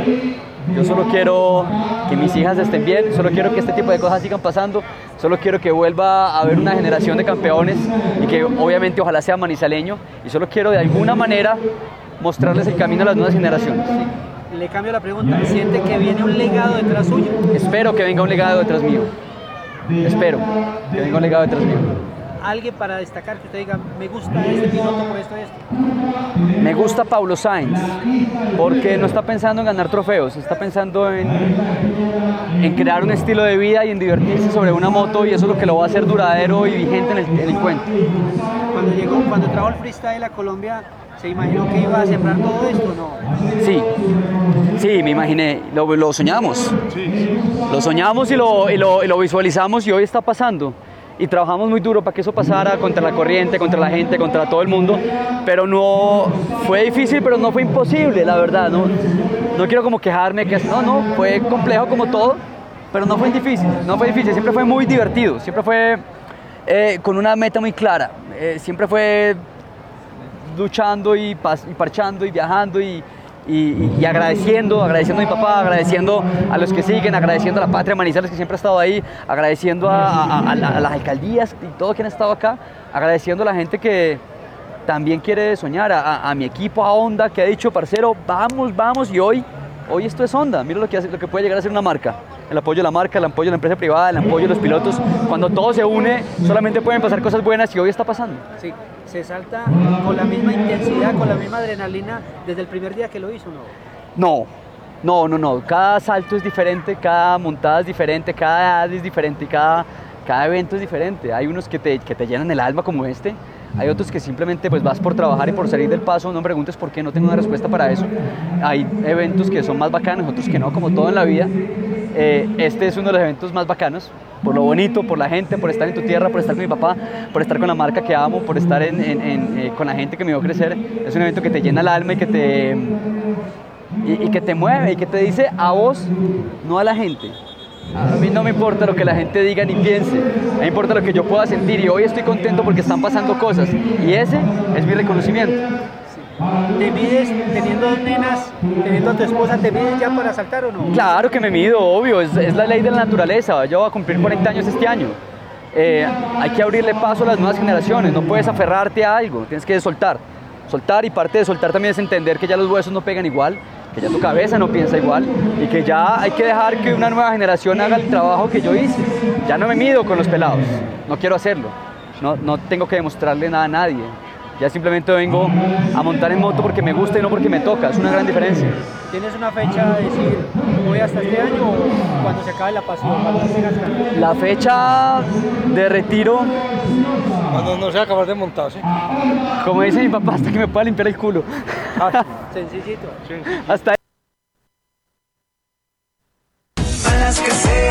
Yo solo quiero que mis hijas estén bien, solo quiero que este tipo de cosas sigan pasando, solo quiero que vuelva a haber una generación de campeones y que obviamente ojalá sea manizaleño y solo quiero de alguna manera mostrarles el camino a las nuevas generaciones. Le cambio la pregunta, ¿siente que viene un legado detrás suyo? Espero que venga un legado detrás mío. Espero que venga un legado detrás mío. ¿Alguien para destacar que usted diga, me gusta este piloto por esto y esto? Me gusta Paulo Sainz, porque no está pensando en ganar trofeos, está pensando en, en crear un estilo de vida y en divertirse sobre una moto y eso es lo que lo va a hacer duradero y vigente en el, en el cuento. Cuando llegó, cuando trajo el freestyle a Colombia, ¿Se imaginó que iba a sembrar todo esto o no? Sí, sí, me imaginé, lo, soñamos. Lo soñamos y lo, y lo, visualizamos y hoy está pasando. Y trabajamos muy duro para que eso pasara contra la corriente, contra la gente, contra todo el mundo, pero no fue difícil, pero no fue imposible, la verdad, no, no quiero como quejarme que no, no, fue complejo como todo, pero no fue difícil, no fue difícil, siempre fue muy divertido, siempre fue eh, con una meta muy clara, eh, siempre fue luchando y, parchando y viajando y, agradeciendo, agradeciendo a mi papá, agradeciendo a los que siguen, agradeciendo a la patria Manizales que siempre ha estado ahí, agradeciendo a, las alcaldías y todo quien ha estado acá, agradeciendo a la gente que también quiere soñar, a, mi equipo, a Honda, que ha dicho, parcero, vamos, vamos, y hoy, hoy esto es Honda, mira lo que, hace, lo que puede llegar a ser una marca el apoyo de la marca, el apoyo de la empresa privada, el apoyo de los pilotos. Cuando todo se une, solamente pueden pasar cosas buenas y hoy está pasando. Sí, se salta con la misma intensidad, con la misma adrenalina desde el primer día que lo hizo, ¿no? No, no, no, no. Cada salto es diferente, cada montada es diferente, cada edad es diferente y cada, cada evento es diferente. Hay unos que te, que te llenan el alma como este, hay otros que simplemente pues vas por trabajar y por salir del paso, no me preguntes por qué, no tengo una respuesta para eso. Hay eventos que son más bacanos, otros que no, como todo en la vida. Eh, este es uno de los eventos más bacanos, por lo bonito, por la gente, por estar en tu tierra, por estar con mi papá, por estar con la marca que amo, por estar eh, con la gente que me vio crecer. Es un evento que te llena el alma y que te, y, que te mueve y que te dice a vos, no a la gente. A mí no me importa lo que la gente diga ni piense, me importa lo que yo pueda sentir y hoy estoy contento porque están pasando cosas y ese es mi reconocimiento. ¿Te mides teniendo dos nenas, teniendo a tu esposa, te mides ya para saltar o no? Claro que me mido, obvio, es, es la ley de la naturaleza. Yo voy a cumplir 40 años este año. Eh, hay que abrirle paso a las nuevas generaciones, no puedes aferrarte a algo, tienes que soltar. Soltar y parte de soltar también es entender que ya los huesos no pegan igual, que ya tu cabeza no piensa igual y que ya hay que dejar que una nueva generación haga el trabajo que yo hice. Ya no me mido con los pelados, no quiero hacerlo, no, no tengo que demostrarle nada a nadie. Ya simplemente vengo a montar en moto porque me gusta y no porque me toca, es una gran diferencia. ¿Tienes una fecha de decir voy hasta este año o cuando se acabe la pasión? La fecha de retiro, Cuando no sea capaz de montarse. como dice mi papá, hasta que me pueda limpiar el culo. Sencillito. Hasta A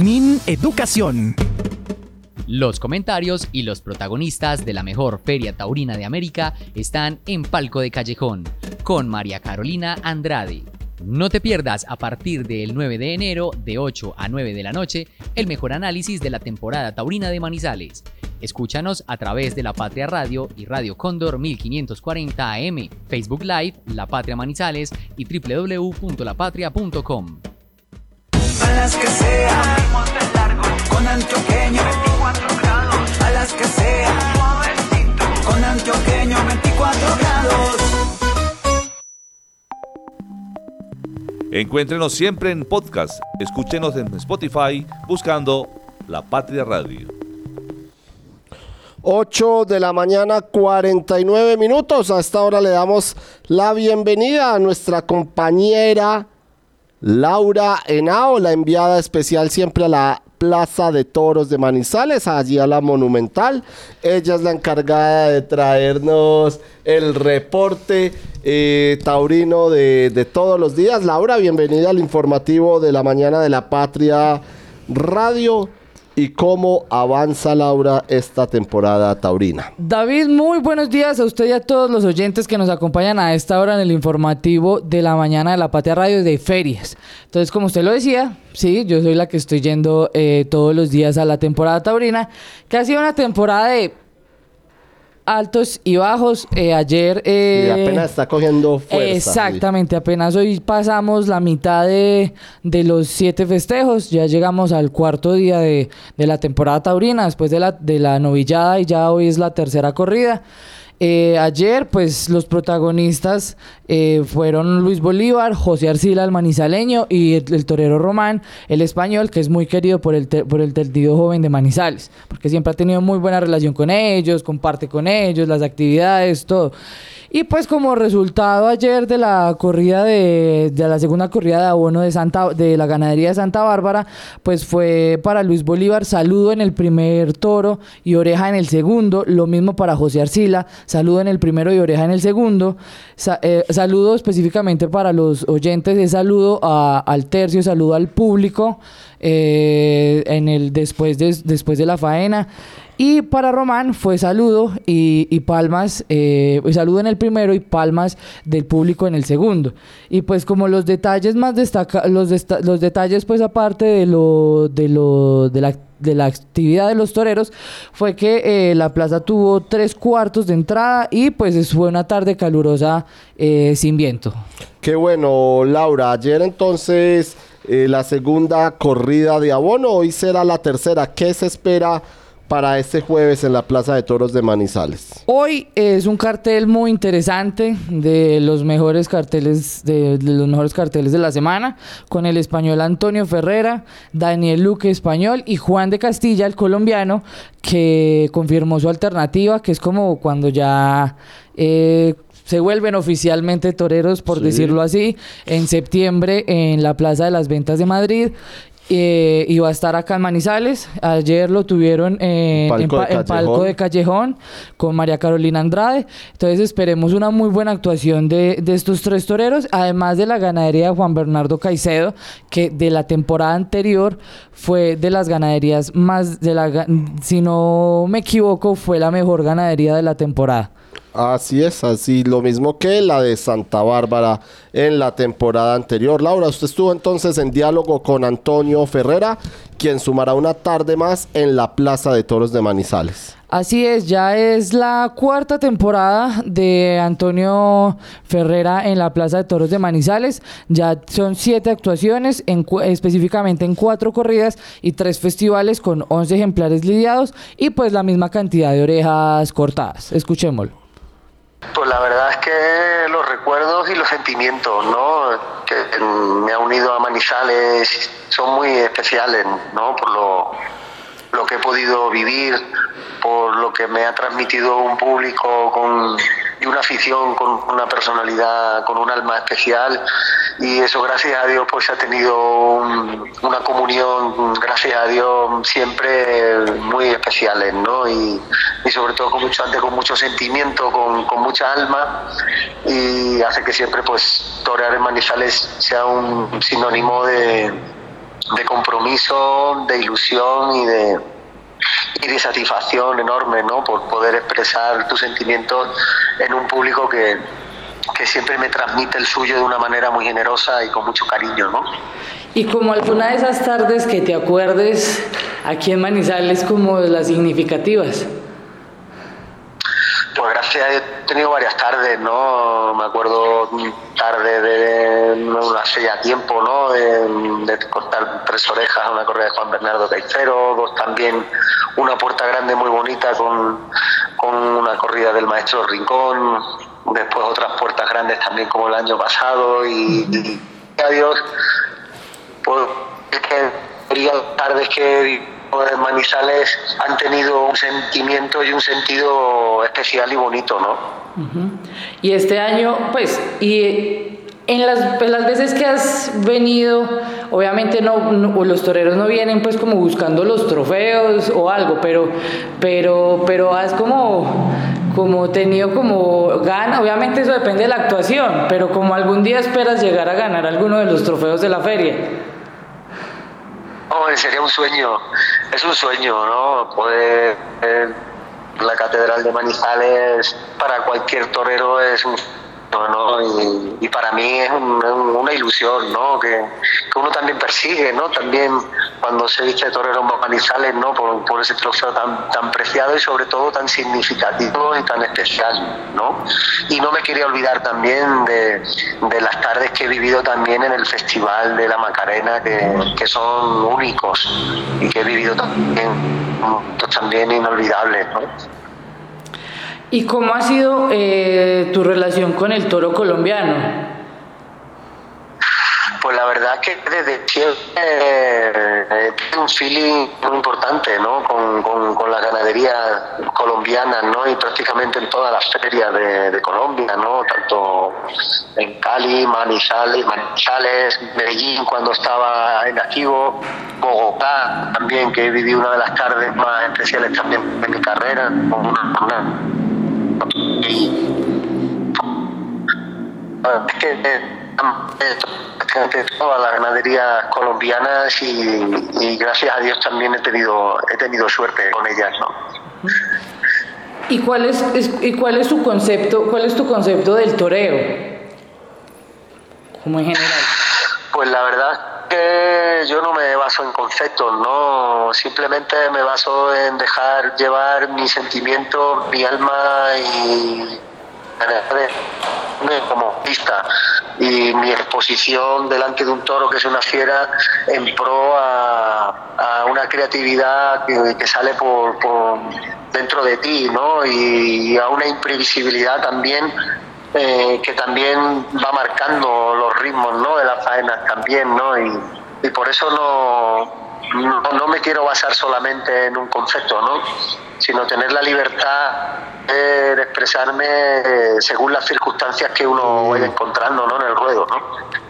Min Educación. Los comentarios y los protagonistas de la mejor feria taurina de América están en Palco de Callejón, con María Carolina Andrade. No te pierdas a partir del 9 de enero, de 8 a 9 de la noche, el mejor análisis de la temporada taurina de Manizales. Escúchanos a través de La Patria Radio y Radio Cóndor 1540 AM, Facebook Live, La Patria Manizales y www.lapatria.com. A las que sea, con antioqueño, 24 grados. A las que sea, con antioqueño, 24 grados. Encuéntrenos siempre en podcast. Escúchenos en Spotify buscando La Patria Radio. 8 de la mañana, 49 minutos. A esta hora le damos la bienvenida a nuestra compañera Laura Henao, la enviada especial siempre a la Plaza de Toros de Manizales, allí a la Monumental. Ella es la encargada de traernos el reporte eh, taurino de, de todos los días. Laura, bienvenida al informativo de la mañana de la Patria Radio. ¿Y cómo avanza Laura esta temporada taurina? David, muy buenos días a usted y a todos los oyentes que nos acompañan a esta hora en el informativo de la mañana de la Patria Radio de ferias. Entonces, como usted lo decía, sí, yo soy la que estoy yendo eh, todos los días a la temporada taurina, que ha sido una temporada de altos y bajos. Eh, ayer... eh, y apenas está cogiendo fuerza. Exactamente, apenas hoy pasamos la mitad de, de los siete festejos, ya llegamos al cuarto día de, de la temporada taurina, después de la, de la novillada y ya hoy es la tercera corrida. Eh, ayer, pues los protagonistas eh, fueron Luis Bolívar, José Arcila, el manizaleño, y el, torero Román, el español, que es muy querido por el, te- por el tendido joven de Manizales, porque siempre ha tenido muy buena relación con ellos, comparte con ellos, las actividades, todo. Y pues como resultado ayer de la corrida de, de la segunda corrida de abono de Santa de la ganadería de Santa Bárbara, pues fue para Luis Bolívar saludo en el primer toro y oreja en el segundo, lo mismo para José Arcila, saludo en el primero y oreja en el segundo, eh, saludo específicamente para los oyentes, es saludo a- al tercio, saludo al público eh, en el después de, después de la faena. Y para Román fue saludo y, y palmas, eh, saludo en el primero y palmas del público en el segundo. Y pues como los detalles más destaca los, los detalles pues aparte de lo, de lo, de la de la actividad de los toreros fue que eh, la plaza tuvo tres cuartos de entrada y pues fue una tarde calurosa eh, sin viento. Qué bueno, Laura. Ayer entonces eh, la segunda corrida de abono, hoy será la tercera. ¿Qué se espera? Para este jueves en la Plaza de Toros de Manizales? Hoy es un cartel muy interesante de los mejores carteles de, los mejores carteles de la semana con el español Antonio Ferrera, Daniel Luque español y Juan de Castilla el colombiano que confirmó su alternativa que es como cuando ya eh, se vuelven oficialmente toreros, por decirlo así, en septiembre en la Plaza de las Ventas de Madrid eh, iba a estar acá en Manizales. Ayer lo tuvieron en, palco, de Callejón con María Carolina Andrade. Entonces esperemos una muy buena actuación de, estos tres toreros, además de la ganadería de Juan Bernardo Caicedo, que de la temporada anterior fue de las ganaderías más, de la, si no me equivoco, fue la mejor ganadería de la temporada. Así es, así lo mismo que la de Santa Bárbara en la temporada anterior. Laura, usted estuvo entonces en diálogo con Antonio Ferrera, quien sumará una tarde más en la Plaza de Toros de Manizales. Así es, ya es la cuarta temporada de Antonio Ferrera en la Plaza de Toros de Manizales. Ya son siete actuaciones, específicamente en cuatro corridas y tres festivales con 11 ejemplares lidiados y pues la misma cantidad de orejas cortadas. Escuchémoslo. Pues la verdad es que los recuerdos y los sentimientos, ¿no? Que me ha unido a Manizales son muy especiales, ¿no? Por lo, que he podido vivir, por lo que me ha transmitido un público con, y una afición con una personalidad, con un alma especial y eso gracias a Dios pues ha tenido una comunión, gracias a Dios siempre muy especiales, ¿no? Y, sobre todo con mucho, antes con mucho sentimiento, con, con mucha alma y hace que siempre pues torear en Manizales sea un sinónimo de de compromiso, de ilusión y de, y de satisfacción enorme, ¿no? Por poder expresar tus sentimientos en un público que, que siempre me transmite el suyo de una manera muy generosa y con mucho cariño, ¿no? Y como alguna de esas tardes que te acuerdes aquí en Manizales como de las significativas. Pues gracias, he tenido varias tardes, ¿no? Me acuerdo tarde de hace ya tiempo, ¿no? De, cortar tres orejas a una correa de Juan Bernardo Caicero, dos también una puerta grande muy bonita con, con una corrida del maestro Rincón, después otras puertas grandes también como el año pasado y, y adiós, pues es que tardes que de Manizales han tenido un sentimiento y un sentido especial y bonito, ¿no? Y este año, pues, y en las, pues, las veces que has venido, obviamente no, los toreros no vienen pues como buscando los trofeos o algo, pero, pero, pero has como, como tenido como gana, obviamente eso depende de la actuación, pero como algún día esperas llegar a ganar alguno de los trofeos de la feria. Sería un sueño, es un sueño, ¿no? Poder la Catedral de Manizales para cualquier torero es un y, para mí es una ilusión, ¿no? Que, uno también persigue, ¿no? También cuando se viste de torero Manizales, ¿no? Por, ese trofeo tan, tan preciado y sobre todo tan significativo y tan especial, ¿no? Y no me quería olvidar también de, de las tardes que he vivido también en el Festival de la Macarena, que, que son únicos y que he vivido también, también inolvidables, ¿no? ¿Y cómo ha sido eh, tu relación con el toro colombiano? Pues la verdad que desde siempre eh, un feeling muy importante ¿no? con, con, la ganadería colombiana ¿no? y prácticamente en todas las ferias de, Colombia, ¿no? tanto en Cali, Manizales, Manizales, Medellín cuando estaba en activo, Bogotá también, que he vivido una de las tardes más especiales también de mi carrera, con una es que ante todas las ganaderías colombianas y, y gracias a Dios también he tenido he tenido suerte con ellas, ¿no? ¿Y cuál es, es- y cuál es tu concepto, cuál es tu concepto del toreo? En general. Pues la verdad que yo no me baso en conceptos, ¿no? Simplemente me baso en dejar llevar mi sentimiento, mi alma y como pista y mi exposición delante de un toro que es una fiera en pro a, una creatividad que, sale por dentro de ti, ¿no? Y a una imprevisibilidad también eh, que también va marcando los ritmos ¿no? de las faenas también, ¿no? Y, y por eso no, no, no me quiero basar solamente en un concepto, ¿no? Sino tener la libertad de expresarme eh, según las circunstancias que uno vaya encontrando, ¿no? En el ruedo, ¿no?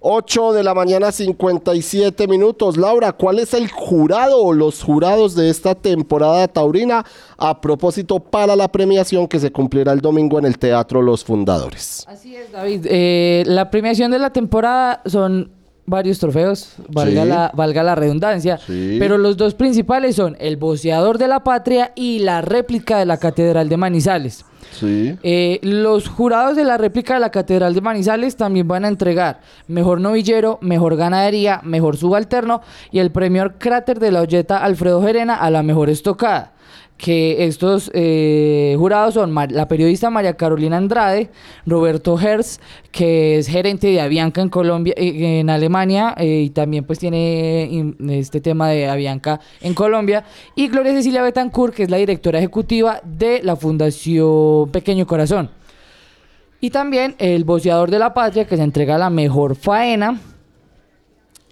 8 de la mañana 57 minutos. Laura, ¿cuál es el jurado o los jurados de esta temporada taurina a propósito para la premiación que se cumplirá el domingo en el Teatro Los Fundadores? Así es, David. Eh, la premiación de la temporada son varios trofeos, valga, Sí. la, valga la redundancia, Sí. pero los dos principales son el boceador de la patria y la réplica de la Catedral de Manizales. Sí. Eh, los jurados de la réplica de la Catedral de Manizales también van a entregar mejor novillero, mejor ganadería, mejor subalterno y el premio Cráter de la Olleta Alfredo Gerena a la mejor estocada. Que estos eh, jurados son la periodista María Carolina Andrade, Roberto Herz, que es gerente de Avianca en Colombia, eh, en Alemania, eh, y también pues tiene este tema de Avianca en Colombia, y Gloria Cecilia Betancourt, que es la directora ejecutiva de la Fundación Pequeño Corazón. Y también el boceador de la patria, que se entrega la mejor faena.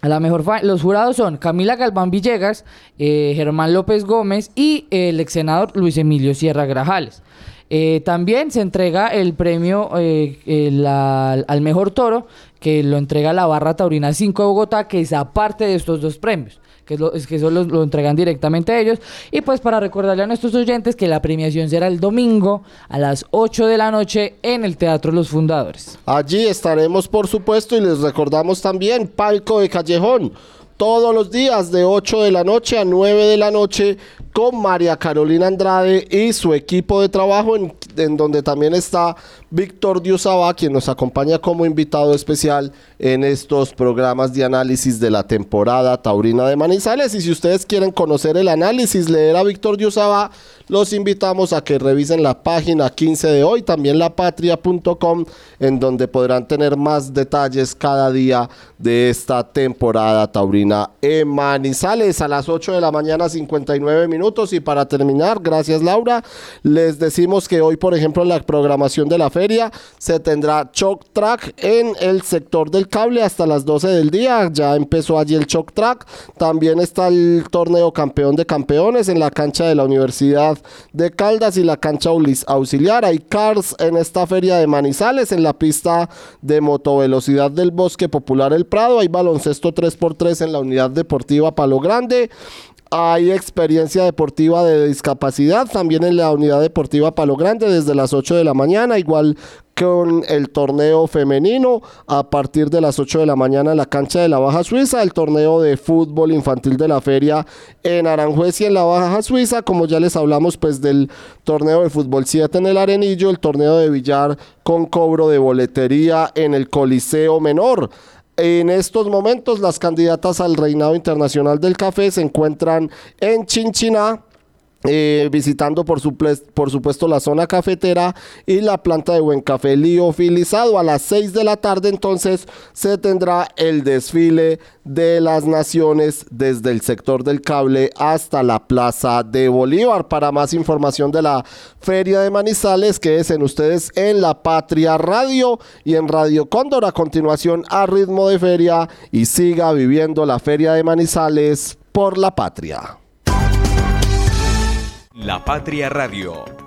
A la mejor Los jurados son Camila Galván Villegas, eh, Germán López Gómez y el ex senador Luis Emilio Sierra Grajales. Eh, también se entrega el premio eh, al mejor toro, que lo entrega la Barra Taurina 5 de Bogotá, que es aparte de estos dos premios, que, es que eso lo, lo entregan directamente a ellos. Y pues para recordarle a nuestros oyentes que la premiación será el domingo a las 8 de la noche en el Teatro Los Fundadores. Allí estaremos, por supuesto, y les recordamos también Palco de Callejón. Todos los días de 8 de la noche a 9 de la noche con María Carolina Andrade y su equipo de trabajo en, donde también está Víctor Diosaba, quien nos acompaña como invitado especial en estos programas de análisis de la temporada taurina de Manizales. Y si ustedes quieren conocer el análisis, leer a Víctor Diosaba, los invitamos a que revisen la página 15 de hoy, también lapatria.com, en donde podrán tener más detalles cada día de esta temporada taurina en Manizales a las 8 de la mañana 59 minutos. Y para terminar, gracias Laura, les decimos que hoy, por ejemplo, en la programación de la feria se tendrá Choc Track en el sector del cable hasta las 12 del día. Ya empezó allí el Choc Track. También está el torneo campeón de campeones en la cancha de la Universidad de Caldas y la cancha auxiliar. Hay cars en esta feria de Manizales en la pista de motovelocidad del Bosque Popular El Prado. Hay baloncesto 3x3 en la unidad deportiva Palo Grande. Hay experiencia deportiva de discapacidad también en la unidad deportiva Palo Grande desde las 8 de la mañana, igual con el torneo femenino a partir de las 8 de la mañana en la cancha de la Baja Suiza, el torneo de fútbol infantil de la feria en Aranjuez y en la Baja Suiza, como ya les hablamos pues del torneo de fútbol 7 en el Arenillo, el torneo de billar con cobro de boletería en el Coliseo Menor. En estos momentos las candidatas al reinado internacional del café se encuentran en Chinchiná. Eh, visitando por, por supuesto la zona cafetera y la planta de buen café liofilizado. A las 6 de la tarde entonces se tendrá el desfile de las naciones desde el sector del cable hasta la plaza de Bolívar. Para más información de la feria de Manizales que es en ustedes en la Patria Radio y en Radio Cóndor. A continuación a ritmo de feria y siga viviendo la feria de Manizales por la patria. La Patria Radio